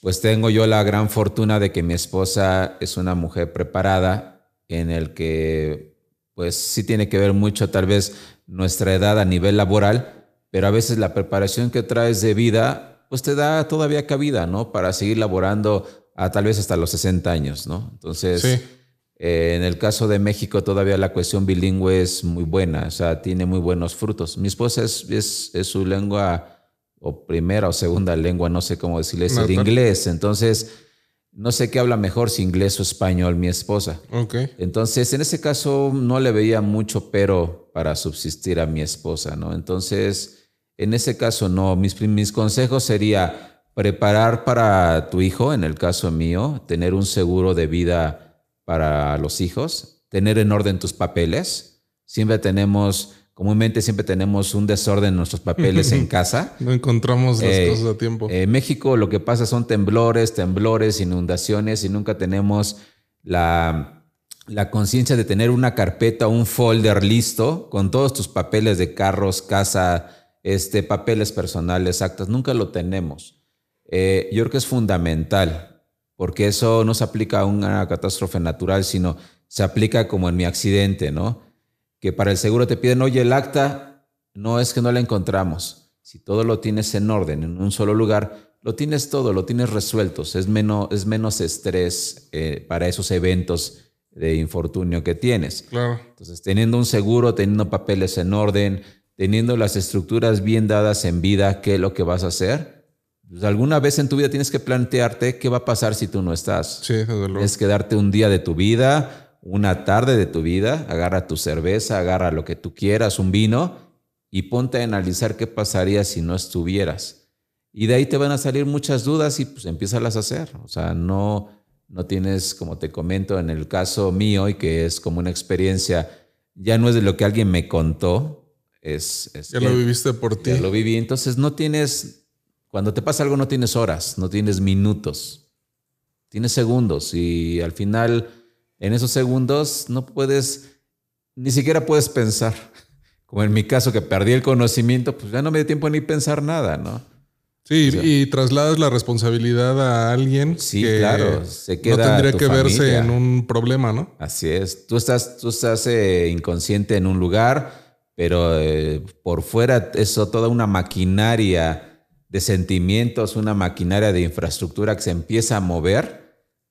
Pues tengo yo la gran fortuna de que mi esposa es una mujer preparada en el que pues sí tiene que ver mucho tal vez nuestra edad a nivel laboral, pero a veces la preparación que traes de vida pues te da todavía cabida, ¿no? Para seguir laborando a tal vez hasta los 60 años, ¿no? Entonces, eh, en el caso de México todavía la cuestión bilingüe es muy buena, o sea, tiene muy buenos frutos. Mi esposa es, es, es su lengua o primera o segunda lengua, no sé cómo decirle, es el inglés. Entonces, no sé qué habla mejor, si inglés o español, mi esposa. Okay. Entonces, en ese caso no le veía mucho pero para subsistir a mi esposa, ¿no? Entonces, en ese caso no, mis, mis consejos sería preparar para tu hijo, en el caso mío, tener un seguro de vida para los hijos, tener en orden tus papeles. Siempre tenemos Comúnmente siempre tenemos un desorden en nuestros papeles en <laughs> casa. No encontramos las eh, cosas a tiempo. En eh, México lo que pasa son temblores, temblores, inundaciones y nunca tenemos la, la conciencia de tener una carpeta, un folder listo con todos tus papeles de carros, casa, este, papeles personales, actas. Nunca lo tenemos. Eh, yo creo que es fundamental porque eso no se aplica a una catástrofe natural, sino se aplica como en mi accidente, ¿no? Que para el seguro te piden, oye, el acta no es que no la encontramos. Si todo lo tienes en orden, en un solo lugar, lo tienes todo, lo tienes resuelto. Es menos, es menos estrés eh, para esos eventos de infortunio que tienes. Claro. Entonces, teniendo un seguro, teniendo papeles en orden, teniendo las estructuras bien dadas en vida, ¿qué es lo que vas a hacer? Pues alguna vez en tu vida tienes que plantearte qué va a pasar si tú no estás. Sí, desde luego. Tienes que darte un día de tu vida, una tarde de tu vida, agarra tu cerveza, agarra lo que tú quieras, un vino, y ponte a analizar qué pasaría si no estuvieras. Y de ahí te van a salir muchas dudas y pues empieza a hacer. O sea, no, no tienes, como te comento, en el caso mío y que es como una experiencia, ya no es de lo que alguien me contó, es... ya lo viviste por ti. Ya lo viví, entonces no tienes, cuando te pasa algo no tienes horas, no tienes minutos, tienes segundos y al final en esos segundos no puedes, ni siquiera puedes pensar. Como en mi caso que perdí el conocimiento, pues ya no me dio tiempo ni pensar nada, ¿no? Sí, y trasladas la responsabilidad a alguien sí, claro, se queda no tendría que verse en un problema, ¿no? Así es. Tú estás, tú estás eh, inconsciente en un lugar, pero eh, por fuera es toda una maquinaria de sentimientos, una maquinaria de infraestructura que se empieza a mover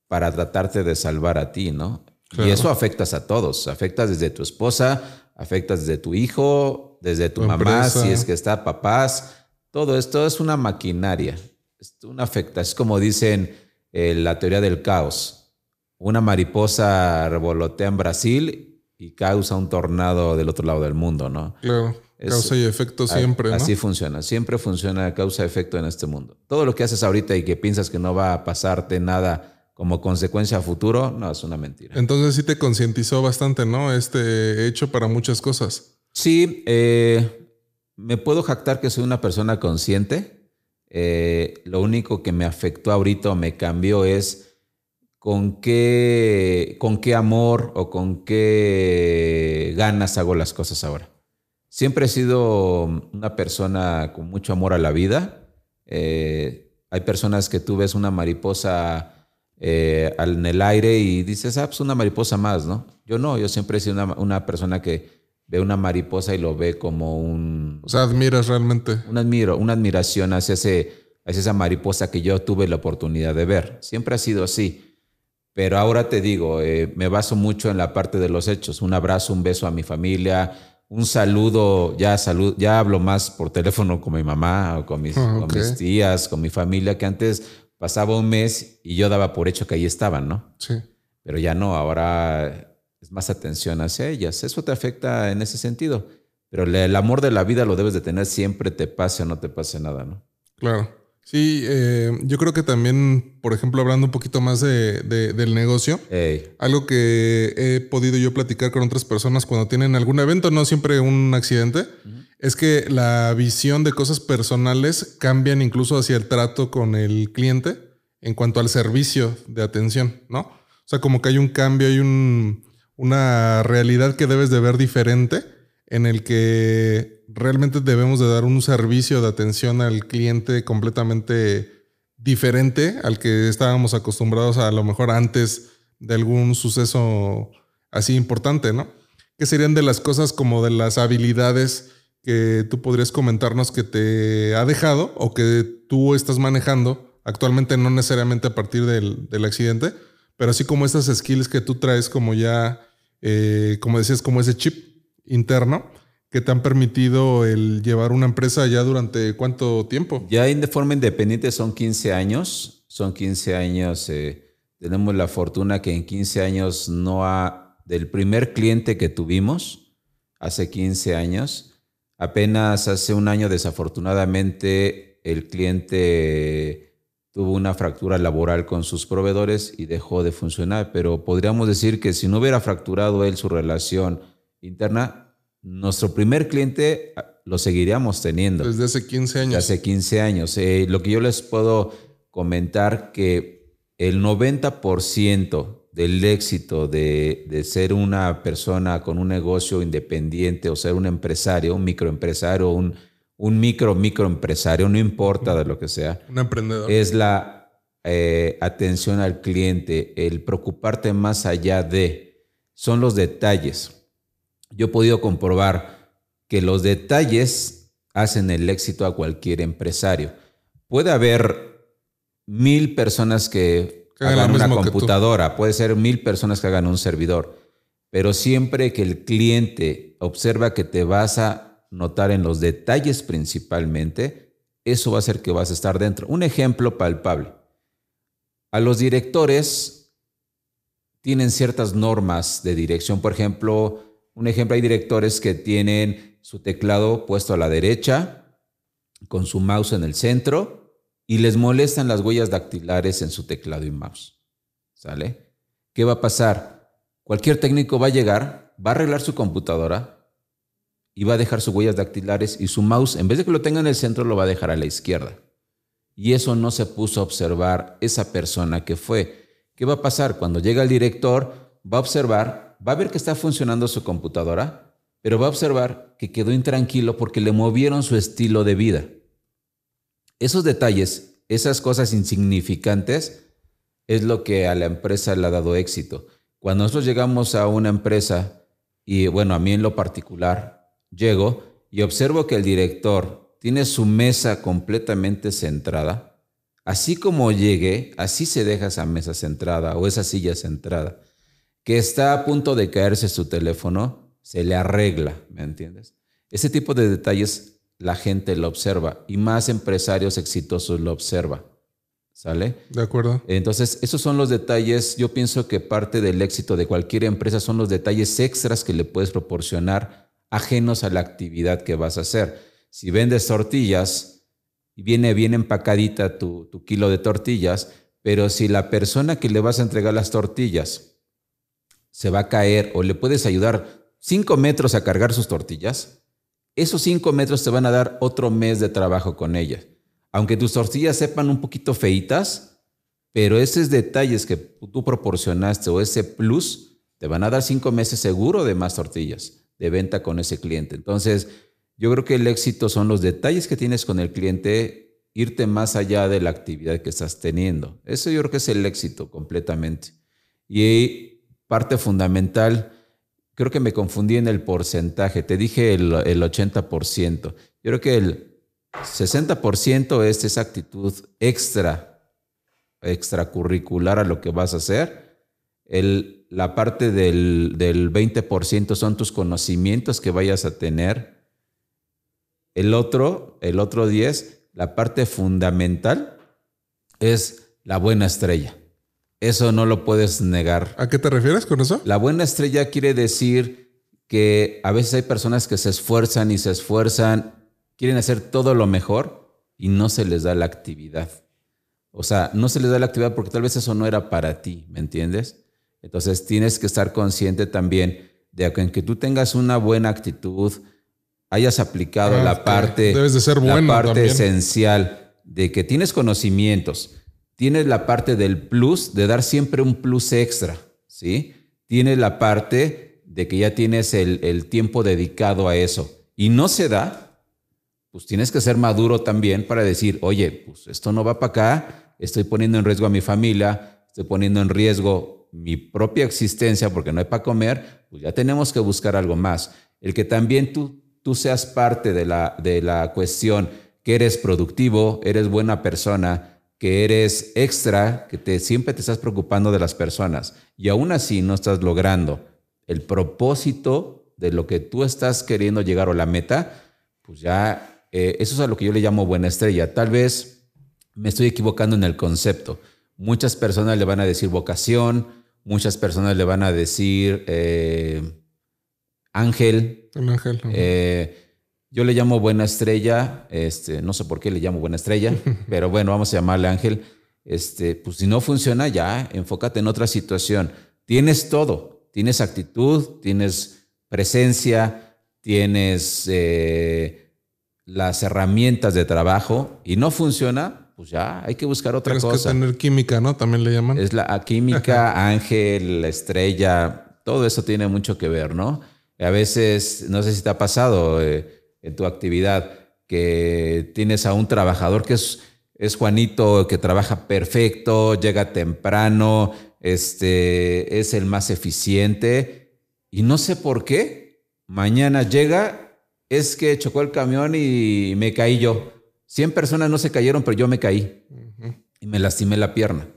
para tratarte de salvar a ti, ¿no? Y eso afectas a todos, afectas desde tu esposa, afectas desde tu hijo, desde tu, mamá, si es que está papás, todo esto es una maquinaria, es una afecta, es como dicen eh, la teoría del caos. Una mariposa revolotea en Brasil y causa un tornado del otro lado del mundo, ¿no? Claro. causa y efecto siempre, Así funciona, siempre funciona causa y efecto en este mundo. Todo lo que haces ahorita y que piensas que no va a pasarte nada como consecuencia a futuro, no, es una mentira. Entonces sí te concientizó bastante, ¿no? Este hecho para muchas cosas. Sí, eh, me puedo jactar que soy una persona consciente. Eh, lo único que me afectó ahorita o me cambió es con qué, con qué amor o con qué ganas hago las cosas ahora. Siempre he sido una persona con mucho amor a la vida. Eh, hay personas que tú ves una mariposa eh, en el aire y dices, ah, pues una mariposa más, ¿no? Yo no, yo siempre he sido una, persona que ve una mariposa y lo ve como un... O sea, admiras realmente. Un admiro, una admiración hacia, ese, hacia esa mariposa que yo tuve la oportunidad de ver. Siempre ha sido así. Pero ahora te digo, eh, me baso mucho en la parte de los hechos. Un abrazo, un beso a mi familia, un saludo, ya, salud, ya hablo más por teléfono con mi mamá o con mis, ah, con mis tías, con mi familia, que antes pasaba un mes y yo daba por hecho que ahí estaban, ¿no? Sí. Pero ya no, ahora es más atención hacia ellas. Eso te afecta en ese sentido. Pero el amor de la vida lo debes de tener siempre, te pase o no te pase nada, ¿no? Claro. Sí, eh, yo creo que también, por ejemplo, hablando un poquito más de, del negocio, algo que he podido yo platicar con otras personas cuando tienen algún evento, no siempre un accidente, es que la visión de cosas personales cambian incluso hacia el trato con el cliente en cuanto al servicio de atención, ¿no? O sea, como que hay un cambio, hay un, una realidad que debes de ver diferente en el que realmente debemos de dar un servicio de atención al cliente completamente diferente al que estábamos acostumbrados a, lo mejor antes de algún suceso así importante, ¿no? ¿Qué serían de las cosas como de las habilidades que tú podrías comentarnos que te ha dejado o que tú estás manejando actualmente, no necesariamente a partir del, accidente, pero así como estas skills que tú traes como ya, eh, como decías, como ese chip interno que te han permitido el llevar una empresa ya durante cuánto tiempo? Ya de forma independiente son 15 años. Son 15 años. Eh, tenemos la fortuna que en 15 años no ha, del primer cliente que tuvimos, hace 15 años, apenas hace un año desafortunadamente el cliente tuvo una fractura laboral con sus proveedores y dejó de funcionar, pero podríamos decir que si no hubiera fracturado él su relación interna, nuestro primer cliente ah, lo seguiríamos teniendo. Desde hace 15 años. Desde hace 15 años. Eh, lo que yo les puedo comentar que el 90% del éxito de, de, ser una persona con un negocio independiente o ser un empresario, un microempresario, un, un micro microempresario, no importa de lo que sea. Un emprendedor. Es la eh, atención al cliente, el preocuparte más allá de, son los detalles yo he podido comprobar que los detalles hacen el éxito a cualquier empresario. Puede haber mil personas que, hagan una computadora, puede ser mil personas que hagan un servidor, pero siempre que el cliente observa que te vas a notar en los detalles principalmente, eso va a hacer que vas a estar dentro. Un ejemplo palpable. A los directores tienen ciertas normas de dirección, por ejemplo, un ejemplo, hay directores que tienen su teclado puesto a la derecha, con su mouse en el centro, y les molestan las huellas dactilares en su teclado y mouse. ¿Sale? ¿Qué va a pasar? Cualquier técnico va a llegar, va a arreglar su computadora y va a dejar sus huellas dactilares y su mouse, en vez de que lo tenga en el centro, lo va a dejar a la izquierda. Y eso no se puso a observar esa persona que fue. ¿Qué va a pasar? Cuando llega el director, va a observar va a ver que está funcionando su computadora, pero va a observar que quedó intranquilo porque le movieron su estilo de vida. Esos detalles, esas cosas insignificantes, es lo que a la empresa le ha dado éxito. Cuando nosotros llegamos a una empresa, y bueno, a mí en lo particular, llego y observo que el director tiene su mesa completamente centrada, así como llegue, así se deja esa mesa centrada o esa silla centrada que está a punto de caerse su teléfono, se le arregla, ¿me entiendes? Ese tipo de detalles la gente lo observa y más empresarios exitosos lo observa. ¿Sale? De acuerdo. Entonces, esos son los detalles. Yo pienso que parte del éxito de cualquier empresa son los detalles extras que le puedes proporcionar ajenos a la actividad que vas a hacer. Si vendes tortillas y viene bien empacadita tu, tu kilo de tortillas, pero si la persona que le vas a entregar las tortillas se va a caer o le puedes ayudar cinco metros a cargar sus tortillas, esos cinco metros te van a dar otro mes de trabajo con ellas. Aunque tus tortillas sepan un poquito feitas, pero esos detalles que tú proporcionaste o ese plus te van a dar cinco meses seguro de más tortillas de venta con ese cliente. Entonces, yo creo que el éxito son los detalles que tienes con el cliente, irte más allá de la actividad que estás teniendo. Eso yo creo que es el éxito completamente. Y parte fundamental, creo que me confundí en el porcentaje, te dije el, 80%. Yo creo que el 60% es esa actitud extra, extracurricular a lo que vas a hacer. El, la parte del, del 20% son tus conocimientos que vayas a tener. El otro, el otro 10, la parte fundamental es la buena estrella. Eso no lo puedes negar. ¿A qué te refieres con eso? La buena estrella quiere decir que a veces hay personas que se esfuerzan y se esfuerzan, quieren hacer todo lo mejor, y no se les da la actividad. O sea, no se les da la actividad porque tal vez eso no era para ti, ¿me entiendes? Entonces tienes que estar consciente también de que que tú tengas una buena actitud, hayas aplicado Ah, la parte, Debes de ser la parte también. esencial de que tienes conocimientos, tienes la parte del plus, de dar siempre un plus extra, ¿sí? Tienes la parte de que ya tienes el, tiempo dedicado a eso y no se da, pues tienes que ser maduro también para decir, oye, pues esto no va para acá, estoy poniendo en riesgo a mi familia, estoy poniendo en riesgo mi propia existencia porque no hay para comer, pues ya tenemos que buscar algo más. El que también tú, tú seas parte de la, de la cuestión, que eres productivo, eres buena persona, que eres extra, que te, siempre te estás preocupando de las personas y aún así no estás logrando el propósito de lo que tú estás queriendo llegar o la meta, pues ya eh, eso es a lo que yo le llamo buena estrella. Tal vez me estoy equivocando en el concepto. Muchas personas le van a decir vocación, muchas personas le van a decir eh, ángel. Un ángel. eh, yo le llamo buena estrella, este, no sé por qué le llamo buena estrella, <laughs> pero bueno, vamos a llamarle ángel. Este, pues si no funciona, ya, enfócate en otra situación. Tienes todo, tienes actitud, tienes presencia, tienes eh, las herramientas de trabajo y no funciona, pues ya hay que buscar otra Tienes cosa. que tener química, ¿no? También le llaman. Es la química, <laughs> ángel, la estrella, todo eso tiene mucho que ver, ¿no? A veces, no sé si te ha pasado eh, en tu actividad que tienes a un trabajador que es, es Juanito, que trabaja perfecto, llega temprano, este, es el más eficiente y no sé por qué, mañana llega, es que chocó el camión y me caí yo. 100 personas no se cayeron, pero yo me caí y me lastimé la pierna.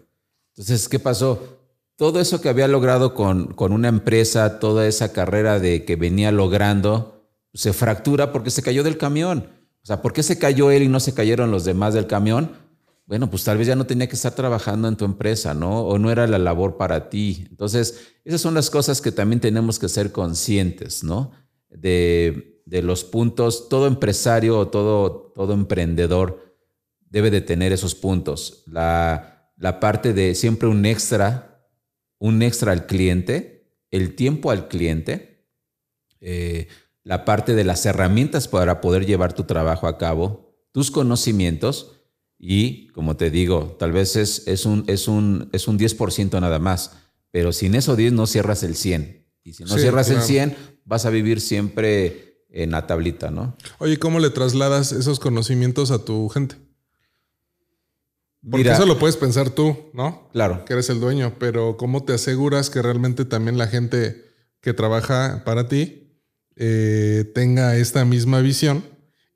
Entonces, ¿qué pasó? Todo eso que había logrado con, con una empresa, toda esa carrera de que venía logrando, se fractura porque se cayó del camión. O sea, ¿por qué se cayó él y no se cayeron los demás del camión? Bueno, pues tal vez ya no tenía que estar trabajando en tu empresa, ¿no? O no era la labor para ti. Entonces, esas son las cosas que también tenemos que ser conscientes, ¿no? De, de los puntos, todo empresario o todo, todo emprendedor debe de tener esos puntos. La, la parte de siempre un extra, un extra al cliente, el tiempo al cliente, eh, la parte de las herramientas para poder llevar tu trabajo a cabo, tus conocimientos y, como te digo, tal vez es, es, un, es, un, es un 10% nada más, pero sin eso 10 no cierras el 100. Y si no Sí, cierras el claro. 100, vas a vivir siempre en la tablita, ¿no? Oye, ¿cómo le trasladas esos conocimientos a tu gente? Porque Mira, eso lo puedes pensar tú, ¿no? claro. Que eres el dueño, pero ¿cómo te aseguras que realmente también la gente que trabaja para ti eh, tenga esta misma visión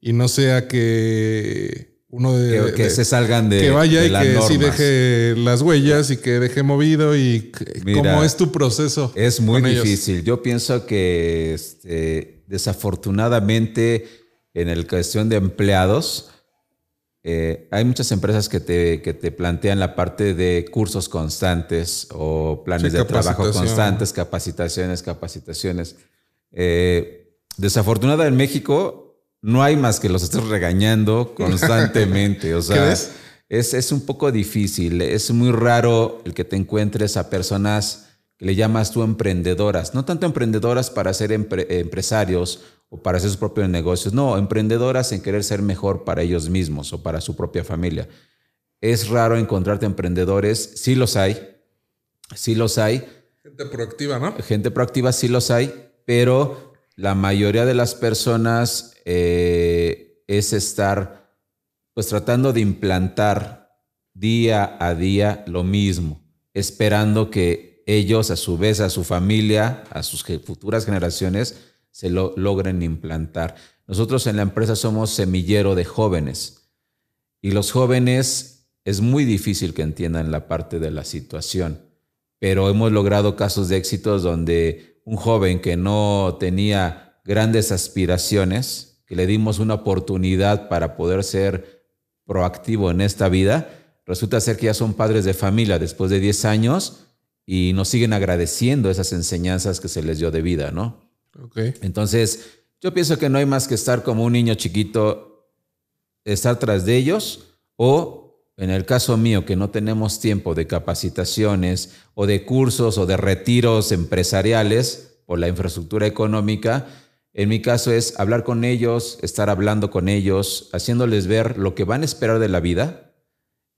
y no sea que uno de, Que, que de- se salgan de que vaya de y las que sí deje las huellas y que deje movido y Mira, cómo es tu proceso. Es muy ellos? difícil. Yo pienso que este, desafortunadamente en el cuestión de empleados, eh, hay muchas empresas que te, que te plantean la parte de cursos constantes o planes Sí, de trabajo constantes, capacitaciones, capacitaciones. Eh, desafortunada en México no hay más que los estés regañando constantemente. O <laughs> sea, ¿Crees? es, es un poco difícil. Es muy raro el que te encuentres a personas que le llamas tú emprendedoras. No tanto emprendedoras para ser empre- empresarios o para hacer sus propios negocios. No, emprendedoras en querer ser mejor para ellos mismos o para su propia familia. Es raro encontrarte emprendedores. Sí los hay. Sí los hay. Gente proactiva, ¿no? Gente proactiva sí los hay, pero la mayoría de las personas eh, es estar pues tratando de implantar día a día lo mismo, esperando que ellos a su vez, a su familia, a sus futuras generaciones, se lo logren implantar. Nosotros en la empresa somos semillero de jóvenes y los jóvenes es muy difícil que entiendan la parte de la situación pero hemos logrado casos de éxitos donde un joven que no tenía grandes aspiraciones, que le dimos una oportunidad para poder ser proactivo en esta vida, resulta ser que ya son padres de familia después de 10 años y nos siguen agradeciendo esas enseñanzas que se les dio de vida, ¿no? Entonces, yo pienso que no hay más que estar como un niño chiquito estar tras de ellos o en el caso mío que no tenemos tiempo de capacitaciones o de cursos o de retiros empresariales por la infraestructura económica, en mi caso es hablar con ellos, estar hablando con ellos, haciéndoles ver lo que van a esperar de la vida,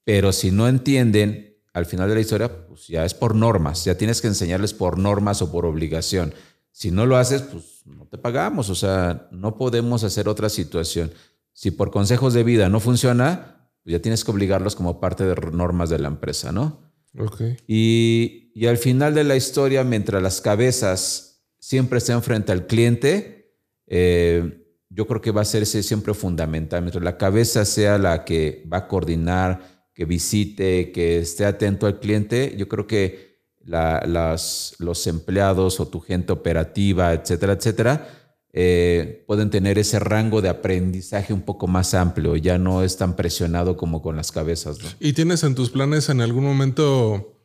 pero si no entienden al final de la historia, pues ya es por normas, ya tienes que enseñarles por normas o por obligación. Si no lo haces, pues no te pagamos, o sea, no podemos hacer otra situación. Si por consejos de vida no funciona, ya tienes que obligarlos como parte de normas de la empresa, ¿no? Okay. Y, y al final de la historia, mientras las cabezas siempre estén frente al cliente, eh, yo creo que va a ser siempre fundamental. Mientras la cabeza sea la que va a coordinar, que visite, que esté atento al cliente, yo creo que las, los empleados o tu gente operativa, etcétera, etcétera, eh, pueden tener ese rango de aprendizaje un poco más amplio, ya no es tan presionado como con las cabezas. ¿Y tienes en tus planes en algún momento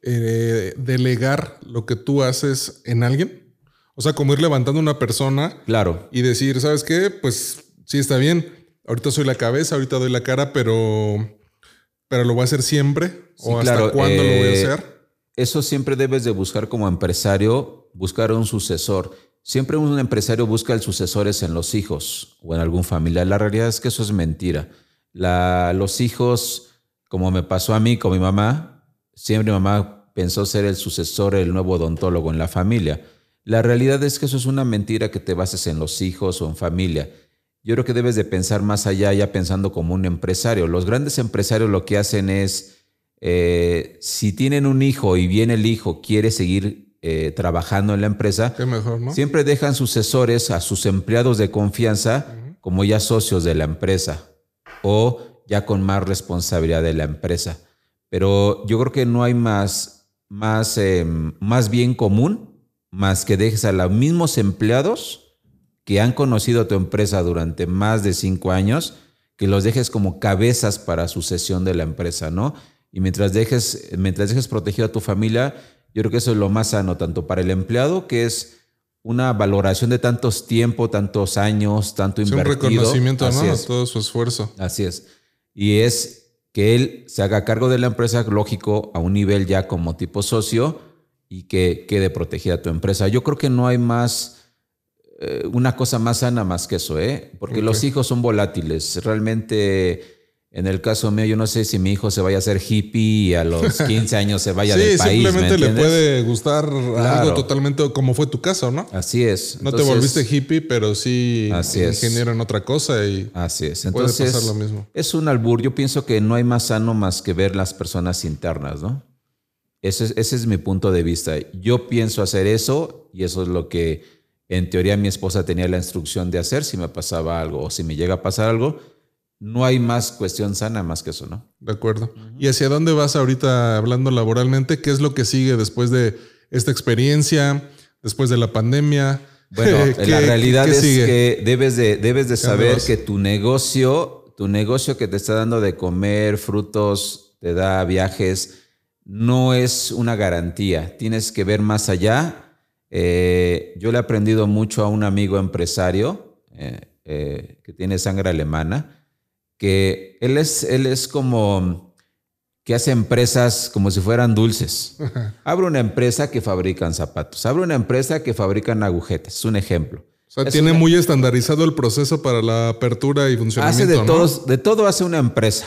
eh, delegar lo que tú haces en alguien? O sea, como ir levantando una persona. Claro. Y decir, ¿sabes qué? Pues sí está bien. Ahorita soy la cabeza, ahorita doy la cara, pero pero lo voy a hacer siempre o hasta cuándo lo voy a eh, hacer. Eso siempre debes de buscar como empresario, buscar un sucesor. Siempre un empresario busca el sucesores en los hijos o en algún familiar. La realidad es que eso es mentira. Los hijos, como me pasó a mí con mi mamá, siempre mi mamá pensó ser el sucesor, el nuevo odontólogo en la familia. La realidad es que eso es una mentira que te bases en los hijos o en familia. Yo creo que debes de pensar más allá, ya pensando como un empresario. Los grandes empresarios lo que hacen es, eh, si tienen un hijo y viene el hijo, quiere seguir eh, trabajando en la empresa, siempre dejan sucesores a sus empleados de confianza como ya socios de la empresa o ya con más responsabilidad de la empresa. Pero yo creo que no hay más, más, em, más bien común más que dejes a los mismos empleados que han conocido tu empresa durante más de cinco años, que los dejes como cabezas para sucesión de la empresa, ¿no? Y mientras dejes, mientras dejes protegido a tu familia, yo creo que eso es lo más sano, tanto para el empleado, que es una valoración de tantos tiempo, tantos años, tanto invertido. un reconocimiento a todo su esfuerzo. Así es. Y es que él se haga cargo de la empresa, lógico, a un nivel ya como tipo socio y que quede protegida tu empresa. Yo creo que no hay más eh, una cosa más sana más que eso, ¿eh? Porque los hijos son volátiles. Realmente, en el caso mío, yo no sé si mi hijo se vaya a ser hippie y a los <laughs> 15 años se vaya del país. Simplemente le puede gustar algo totalmente como fue tu caso, ¿no? Así es. No te volviste hippie, pero sí así ingeniero en otra cosa y así es. Entonces, puede pasar lo mismo. Es un albur. Yo pienso que no hay más sano más que ver las personas internas, ¿no? Ese es, ese es mi punto de vista. Yo pienso hacer eso y eso es lo que en teoría mi esposa tenía la instrucción de hacer si me pasaba algo o si me llega a pasar algo. No hay más cuestión sana más que eso, ¿no? De acuerdo. ¿Y hacia dónde vas ahorita hablando laboralmente? ¿Qué es lo que sigue después de esta experiencia, después de la pandemia? Bueno, <laughs> la realidad es que debes de, debes de saber que tu negocio, tu negocio que te está dando de comer, frutos, te da viajes, no es una garantía. Tienes que ver más allá eh, yo le he aprendido mucho a un amigo empresario eh, eh, que tiene sangre alemana, que él es, él es como que hace empresas como si fueran dulces. Abre una empresa que fabrican zapatos, abre una empresa que fabrican agujetas, es un ejemplo. O sea, tiene muy estandarizado el proceso para la apertura y funcionamiento. Hace de, todos, de todo hace una empresa.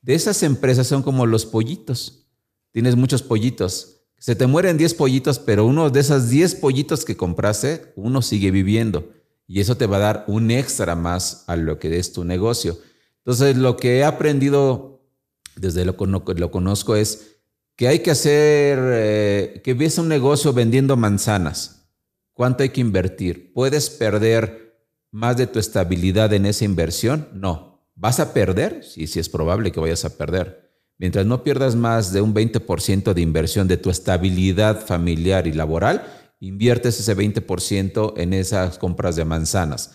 De esas empresas son como los pollitos. Tienes muchos pollitos se te mueren 10 pollitos, pero uno de esos 10 pollitos que compraste, uno sigue viviendo. Y eso te va a dar un extra más a lo que es tu negocio. Entonces, lo que he aprendido desde lo que conozco es que hay que hacer, eh, que ves un negocio vendiendo manzanas. ¿Cuánto hay que invertir? ¿Puedes perder más de tu estabilidad en esa inversión? No. ¿Vas a perder? Sí, sí es probable que vayas a perder. Mientras no pierdas más de un 20% de inversión de tu estabilidad familiar y laboral, inviertes ese 20% en esas compras de manzanas.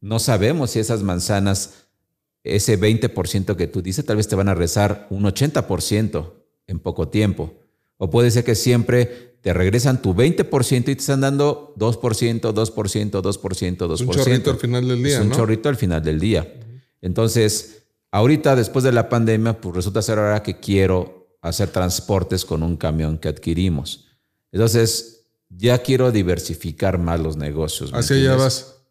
No sabemos si esas manzanas, ese 20% que tú dices, tal vez te van a rezar un 80% en poco tiempo. O puede ser que siempre te regresan tu 20% y te están dando 2%, 2%, 2%, 2%. Es un chorrito al final del día. Es un chorrito al final del día. Entonces, ahorita después de la pandemia, pues resulta ser ahora que quiero hacer transportes con un camión que adquirimos. Entonces, ya quiero diversificar más los negocios. Hacia allá vas.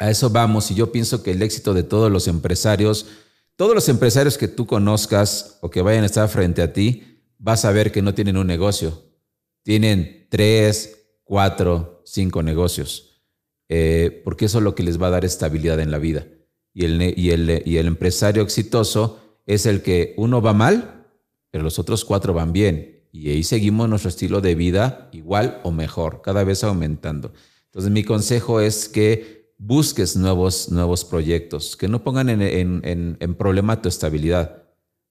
A eso vamos y yo pienso que el éxito de todos los empresarios, todos los empresarios que tú conozcas o que vayan a estar frente a ti, vas a ver que no tienen un negocio. Tienen tres, cuatro, cinco negocios. Eh, porque eso es lo que les va a dar estabilidad en la vida. Y el, y, el, y el empresario exitoso es el que uno va mal, pero los otros cuatro van bien. Y ahí seguimos nuestro estilo de vida igual o mejor, cada vez aumentando. Entonces mi consejo es que busques nuevos, nuevos proyectos, que no pongan en, en, en problema tu estabilidad.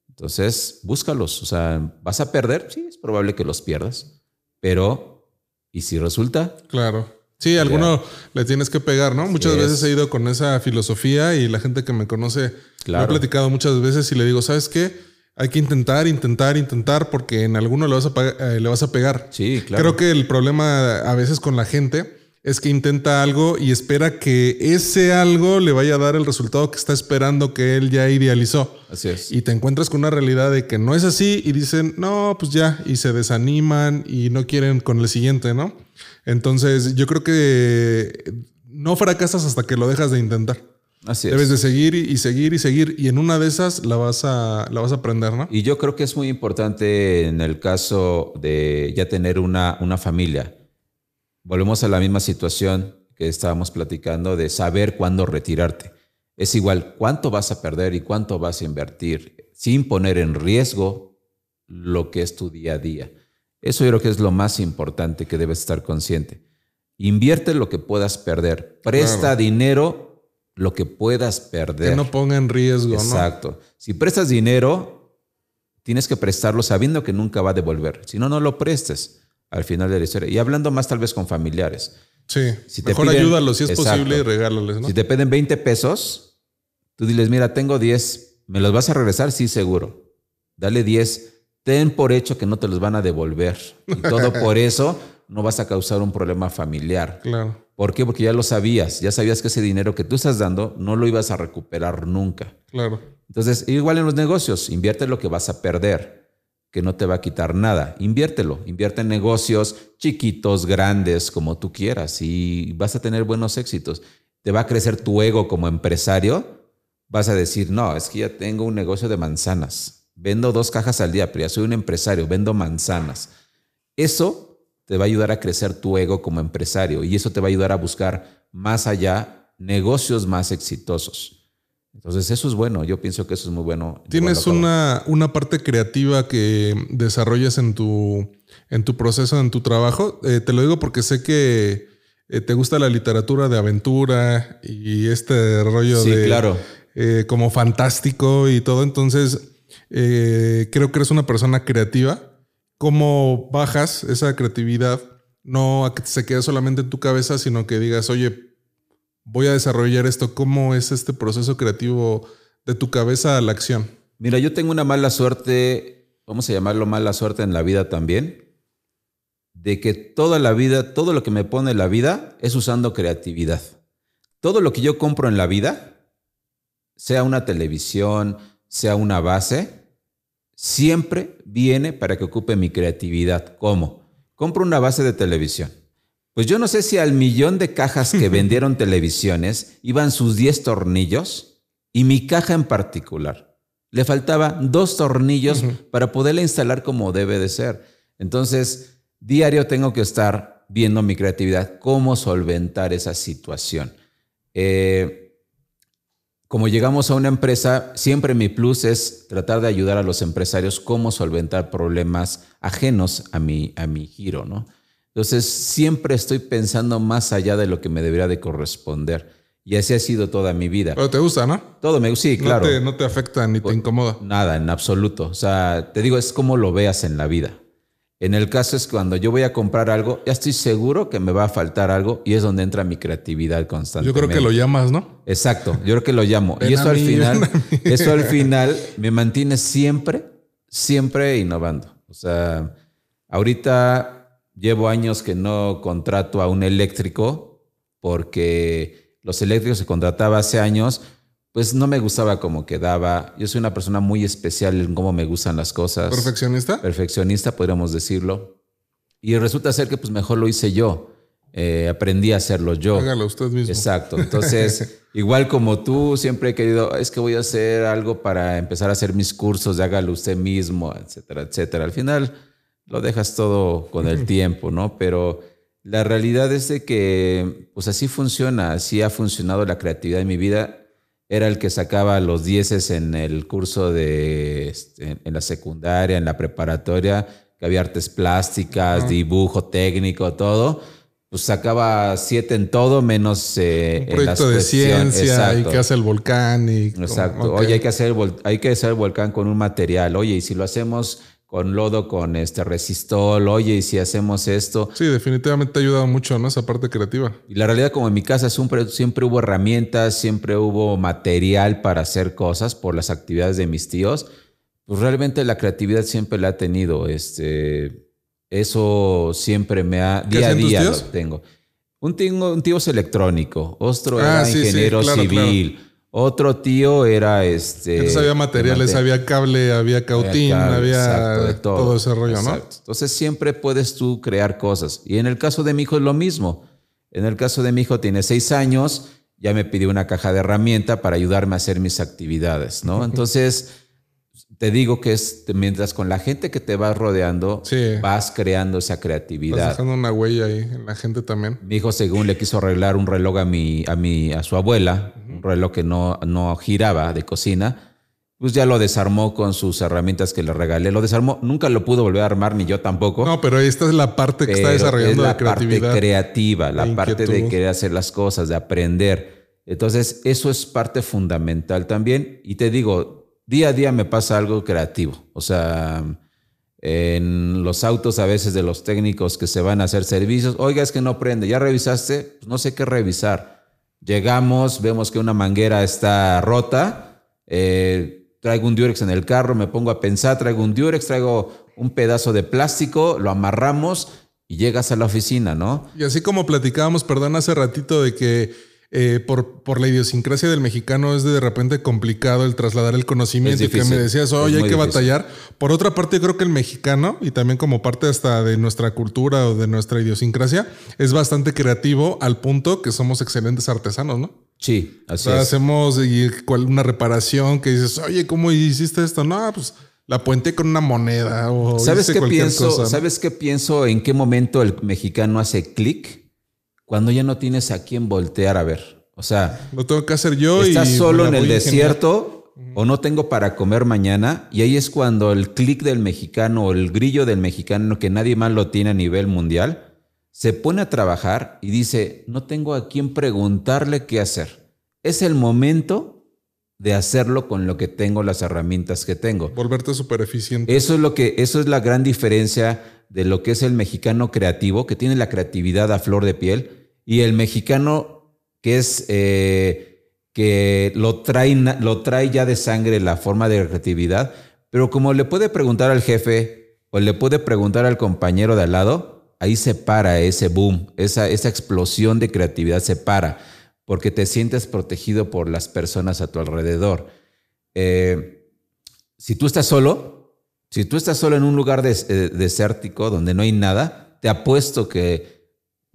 Entonces, búscalos. O sea, ¿vas a perder? Sí, es probable que los pierdas. Pero, ¿y si resulta? Claro. Sí, alguno le tienes que pegar, ¿no? Muchas veces he ido con esa filosofía y la gente que me conoce claro. me ha platicado muchas veces y le digo, ¿sabes qué? Hay que intentar, intentar, intentar porque en alguno le vas a, eh, le vas a pegar. Sí, claro. Creo que el problema a veces con la gente es que intenta algo y espera que ese algo le vaya a dar el resultado que está esperando que él ya idealizó. Así es. Y te encuentras con una realidad de que no es así y dicen, no, pues ya, y se desaniman y no quieren con el siguiente, ¿no? Entonces, yo creo que no fracasas hasta que lo dejas de intentar. Así es. Debes de seguir y seguir y seguir y en una de esas la vas a, la vas a aprender, ¿no? Y yo creo que es muy importante en el caso de ya tener una, una familia volvemos a la misma situación que estábamos platicando de saber cuándo retirarte. Es igual, cuánto vas a perder y cuánto vas a invertir sin poner en riesgo lo que es tu día a día. Eso yo creo que es lo más importante que debes estar consciente. Invierte lo que puedas perder. Presta dinero lo que puedas perder. Que no ponga en riesgo, Exacto. Si prestas dinero, tienes que prestarlo sabiendo que nunca va a devolver. Si no, no lo prestes al final de la historia. Y hablando más tal vez con familiares. Sí, si mejor te ayúdalos si es posible y regálales, ¿no? Si te piden 20 pesos, tú diles, mira, tengo 10, ¿me los vas a regresar? Sí, seguro. Dale 10. Ten por hecho que no te los van a devolver. Y todo <laughs> por eso no vas a causar un problema familiar. Claro. ¿Por qué? Porque ya lo sabías. Ya sabías que ese dinero que tú estás dando no lo ibas a recuperar nunca. Claro. Entonces, igual en los negocios, invierte lo que vas a perder que no te va a quitar nada. Inviértelo, invierte en negocios chiquitos, grandes, como tú quieras y vas a tener buenos éxitos. Te va a crecer tu ego como empresario. Vas a decir, no, es que ya tengo un negocio de manzanas. Vendo dos cajas al día, pero ya soy un empresario, vendo manzanas. Eso te va a ayudar a crecer tu ego como empresario y eso te va a ayudar a buscar más allá negocios más exitosos. Entonces eso es bueno, yo pienso que eso es muy bueno. ¿Tienes una, una, parte creativa que desarrollas en tu, en tu proceso, en tu trabajo? Eh, te lo digo porque sé que eh, te gusta la literatura de aventura y este rollo sí, de... claro. Eh, como fantástico y todo, entonces creo que eres una persona creativa. ¿Cómo bajas esa creatividad? No a que se quede solamente en tu cabeza, sino que digas, oye, voy a desarrollar esto. ¿Cómo es este proceso creativo de tu cabeza a la acción? Mira, yo tengo una mala suerte, vamos a llamarlo mala suerte en la vida también, de que toda la vida, todo lo que me pone la vida es usando creatividad. Todo lo que yo compro en la vida, sea una televisión, sea una base, siempre viene para que ocupe mi creatividad. ¿Cómo? Compro una base de televisión pues yo no sé si al millón de cajas que <laughs> vendieron televisiones iban sus 10 tornillos y mi caja en particular. Le faltaban dos tornillos para poderla instalar como debe de ser. Entonces, diario tengo que estar viendo mi creatividad, cómo solventar esa situación. Eh, como llegamos a una empresa, siempre mi plus es tratar de ayudar a los empresarios cómo solventar problemas ajenos a mi, a mi giro, ¿no? Entonces, siempre estoy pensando más allá de lo que me debería de corresponder. Y así ha sido toda mi vida. Pero te gusta, ¿no? Todo me gusta, sí, claro. No te, no te afecta ni te incomoda. Nada, en absoluto. O sea, te digo, es como lo veas en la vida. En el caso es cuando yo voy a comprar algo, ya estoy seguro que me va a faltar algo y es donde entra mi creatividad constantemente. Yo creo que lo llamas, ¿no? Exacto, yo creo que lo llamo. y eso al final, <laughs> eso al final me mantiene siempre, siempre innovando. O sea, ahorita Llevo años que no contrato a un eléctrico porque los eléctricos se contrataba hace años, pues no me gustaba como quedaba. Yo soy una persona muy especial en cómo me gustan las cosas. ¿Perfeccionista? Perfeccionista, podríamos decirlo. Y resulta ser que pues mejor lo hice yo. Eh, aprendí a hacerlo yo. Hágalo usted mismo. Exacto. <laughs> Entonces, igual como tú, siempre he querido, es que voy a hacer algo para empezar a hacer mis cursos de hágalo usted mismo, etcétera, etcétera. Al final lo dejas todo con el tiempo, ¿no? Pero la realidad es de que, pues así funciona, así ha funcionado la creatividad en mi vida era el que sacaba los dieces en el curso de, este, en la secundaria, en la preparatoria, que había artes plásticas, dibujo técnico, todo. Pues sacaba siete en todo, menos eh, Un proyecto de ciencia, hay que hacer el volcán. Y, Exacto. Oye, hay que, hacer hay que hacer el volcán con un material. Oye, y si lo hacemos con lodo, con este resistol, oye, y si hacemos esto. Sí, definitivamente ha ayudado mucho, ¿no? Esa parte creativa. Y la realidad, como en mi casa siempre, siempre hubo herramientas, siempre hubo material para hacer cosas por las actividades de mis tíos, pues realmente la creatividad siempre la ha tenido. Este, eso siempre me ha, día a día lo tengo. Un tío, un tío es electrónico, otro ah, era ingeniero civil. Otro tío era este. Entonces había materiales, había cable, había cautín, había, todo. ese rollo, ¿no? Entonces siempre puedes tú crear cosas. Y en el caso de mi hijo es lo mismo. En el caso de mi hijo tiene seis años, ya me pidió una caja de herramienta para ayudarme a hacer mis actividades, ¿no? Entonces te digo que es mientras con la gente que te vas rodeando, vas creando esa creatividad. Vas dejando una huella ahí en la gente también. Mi hijo, según le quiso arreglar un reloj a mi, a mi, a su abuela, un reloj que no, no giraba de cocina, pues ya lo desarmó con sus herramientas que le regalé. Lo desarmó, nunca lo pudo volver a armar, ni yo tampoco. No, pero esta es la parte que está desarrollando la creatividad. parte creativa, la parte de querer hacer las cosas, de aprender. Entonces, eso es parte fundamental también. Y te digo, día a día me pasa algo creativo. O sea, en los autos a veces de los técnicos que se van a hacer servicios, oiga, es que no prende, ¿ya revisaste? Pues no sé qué revisar. Llegamos, vemos que una manguera está rota, eh, traigo un Durex en el carro, me pongo a pensar, traigo un Durex, traigo un pedazo de plástico, lo amarramos y llegas a la oficina, ¿no? Y así como platicábamos, perdón, hace ratito de que eh, por, por la idiosincrasia del mexicano es de repente complicado el trasladar el conocimiento y que me decías, oye, hay que batallar. Por otra parte, yo creo que el mexicano, y también como parte hasta de nuestra cultura o de nuestra idiosincrasia, es bastante creativo al punto que somos excelentes artesanos, ¿no? Sí, así es. Hacemos una reparación que dices, oye, ¿cómo hiciste esto? No, pues la puente con una moneda o ¿Sabes qué pienso? ¿Sabes qué pienso? ¿En qué momento el mexicano hace clic? Cuando ya no tienes a quién voltear a ver. O sea, lo tengo que hacer yo. Estás solo en el desierto o no tengo para comer mañana y ahí es cuando el clic del mexicano o el grillo del mexicano que nadie más lo tiene a nivel mundial se pone a trabajar y dice, no tengo a quién preguntarle qué hacer. Es el momento de hacerlo con lo que tengo, las herramientas que tengo. Volverte súper eficiente. Eso es lo que, eso es la gran diferencia de lo que es el mexicano creativo, que tiene la creatividad a flor de piel, y el mexicano que es eh, que lo trae, lo trae ya de sangre la forma de creatividad, pero como le puede preguntar al jefe o le puede preguntar al compañero de al lado, ahí se para ese boom, esa, esa explosión de creatividad se para, porque te sientes protegido por las personas a tu alrededor. Eh, si tú estás solo, si tú estás solo en un lugar eh, desértico donde no hay nada, te apuesto que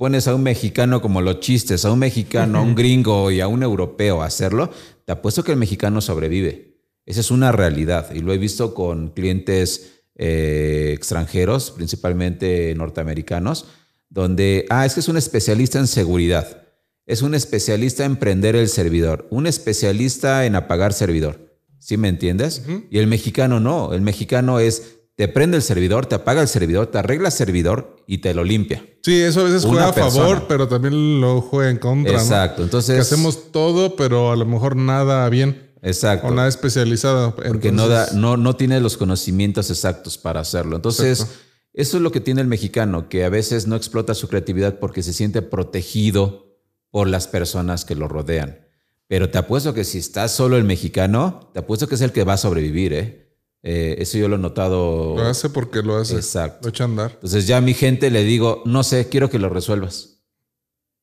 pones a un mexicano como los chistes, a un mexicano, a un gringo y a un europeo a hacerlo, te apuesto que el mexicano sobrevive. Esa es una realidad y lo he visto con clientes eh, extranjeros, principalmente norteamericanos, donde, ah, es que es un especialista en seguridad, es un especialista en prender el servidor, un especialista en apagar servidor. ¿Sí me entiendes? Y el mexicano no, el mexicano es te prende el servidor, te apaga el servidor, te arregla el servidor y te lo limpia. Sí, eso a veces juega a favor, pero también lo juega en contra. Exacto. Entonces. hacemos todo, pero a lo mejor nada bien. Exacto. O nada especializado. Porque no, da, no, no tiene los conocimientos exactos para hacerlo. Entonces, eso es lo que tiene el mexicano, que a veces no explota su creatividad porque se siente protegido por las personas que lo rodean. Pero te apuesto que si estás solo el mexicano, te apuesto que es el que va a sobrevivir, ¿eh? Eh, eso yo lo he notado. Lo hace porque lo hace. Exacto. Lo echa a andar. Entonces ya a mi gente le digo, no sé, quiero que lo resuelvas.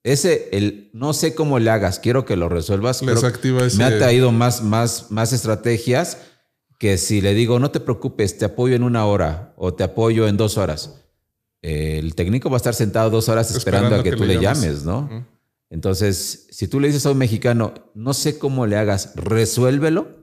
ese, el no sé cómo le hagas, quiero que lo resuelvas. Les activa ese- Me ha traído más, más, más estrategias que si le digo, no te preocupes, te apoyo en una hora o te apoyo en dos horas. El técnico va a estar sentado dos horas esperando, Esperando a que, que tú le llames. llames, ¿no? Entonces, si tú le dices a un mexicano, no sé cómo le hagas, resuélvelo,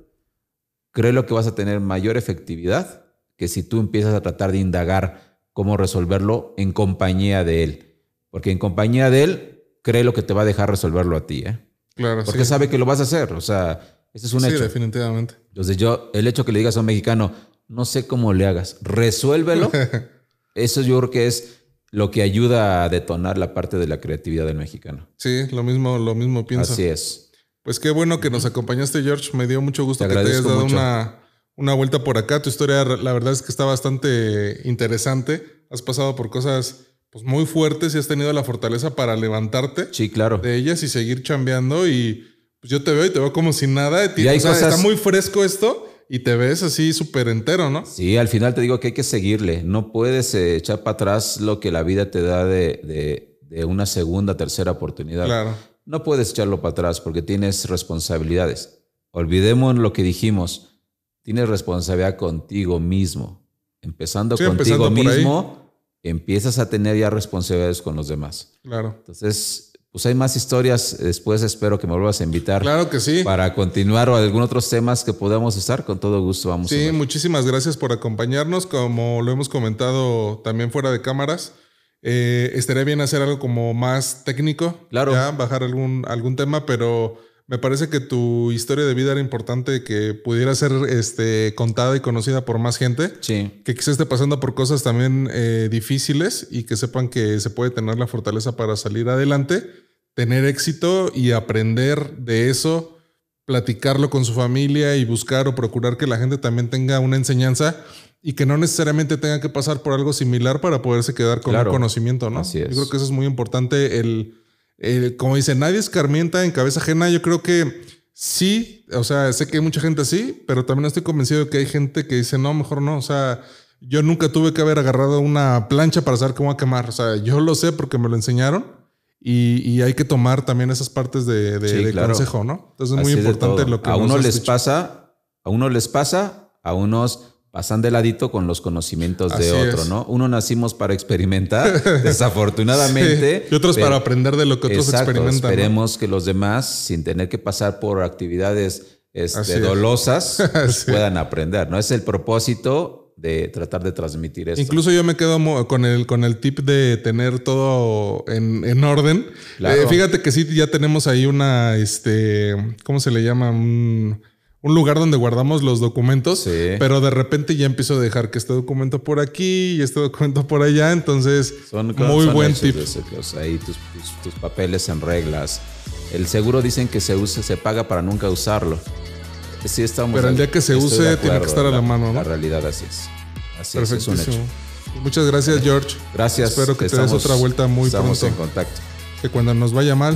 creo que vas a tener mayor efectividad que si tú empiezas a tratar de indagar cómo resolverlo en compañía de él. Porque en compañía de él, cree que te va a dejar resolverlo a ti, ¿eh? Claro, Porque sí. sabe que lo vas a hacer. O sea, ese es un Sí, hecho. definitivamente. Entonces yo, el hecho que le digas a un mexicano, no sé cómo le hagas, resuélvelo, <laughs> eso yo creo que es lo que ayuda a detonar la parte de la creatividad del mexicano. Sí, lo mismo, lo mismo pienso. Así es. Pues qué bueno que nos acompañaste, George. Me dio mucho gusto Te que te hayas dado mucho. una, una vuelta por acá. Tu historia, la verdad es que está bastante interesante. Has pasado por cosas pues, muy fuertes y has tenido la fortaleza para levantarte Sí, claro. de ellas y seguir chambeando. Y pues yo te veo y te veo como si nada. Y hay O sea, cosas- Está muy fresco esto y te ves así súper entero, ¿no? Sí, al final te digo que hay que seguirle. No puedes eh, echar para atrás lo que la vida te da de, de- de una segunda, tercera oportunidad. Claro. No puedes echarlo para atrás porque tienes responsabilidades. Olvidemos lo que dijimos. Tienes responsabilidad contigo mismo. Empezando Sí, contigo empezando mismo, empiezas a tener ya responsabilidades con los demás. Claro. Entonces, pues hay más historias. Después espero que me vuelvas a invitar Claro que sí. para continuar o algún otros temas que podamos estar. Con todo gusto vamos a Sí, ver. muchísimas gracias por acompañarnos. Como lo hemos comentado también fuera de cámaras, eh, estaría bien hacer algo como más técnico. Claro. ya, bajar algún, algún tema, pero me parece que tu historia de vida era importante que pudiera ser este, contada y conocida por más gente. Sí. Que quizás esté pasando por cosas también eh, difíciles y que sepan que se puede tener la fortaleza para salir adelante, tener éxito y aprender de eso, platicarlo con su familia y buscar o procurar que la gente también tenga una enseñanza y que no necesariamente tenga que pasar por algo similar para poderse quedar con Claro. un conocimiento, ¿no? Así es. Yo creo que eso es muy importante. El, el- como dice, nadie escarmienta en cabeza ajena. Yo creo que sí, o sea, sé que hay mucha gente así, pero también estoy convencido de que hay gente que dice, no, mejor no. O sea, yo nunca tuve que haber agarrado una plancha para saber cómo a quemar. O sea, yo lo sé porque me lo enseñaron. Y, y hay que tomar también esas partes de, de- Sí, de claro. consejo, ¿no? Entonces es Así muy importante lo que a uno les dicho. pasa, a uno les pasa, a unos pasan de ladito con los conocimientos de otro, es. ¿no? Uno nacimos para experimentar, <laughs> desafortunadamente. Sí, Y otros pero- para aprender de lo que otros Exacto, experimentan. ¿no? Esperemos que los demás, sin tener que pasar por actividades este, es. dolosas, <laughs> pues, puedan aprender, ¿no? Es el propósito de tratar de transmitir esto. Incluso yo me quedo con el, con el tip de tener todo en, en orden. Claro. Eh, fíjate que sí, ya tenemos ahí una, este, ¿cómo se le llama? Un, un lugar donde guardamos los documentos, Sí. pero de repente ya empiezo a dejar que este documento por aquí y este documento por allá. Entonces, Son, muy son buen tip. Ahí tus, tus- tus papeles en reglas. El seguro dicen que se usa, se paga para nunca usarlo. Sí, estamos Pero el día que se use, tiene que estar a la mano, ¿no? La realidad así es. Así es, es un Perfectísimo. hecho. Muchas gracias, George. Gracias. Espero que te des estamos- otra vuelta muy estamos pronto. en contacto. Que cuando nos vaya mal,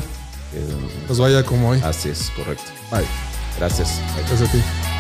Eh, nos vaya como hoy. Así es, correcto. Bye. Gracias. Gracias a ti.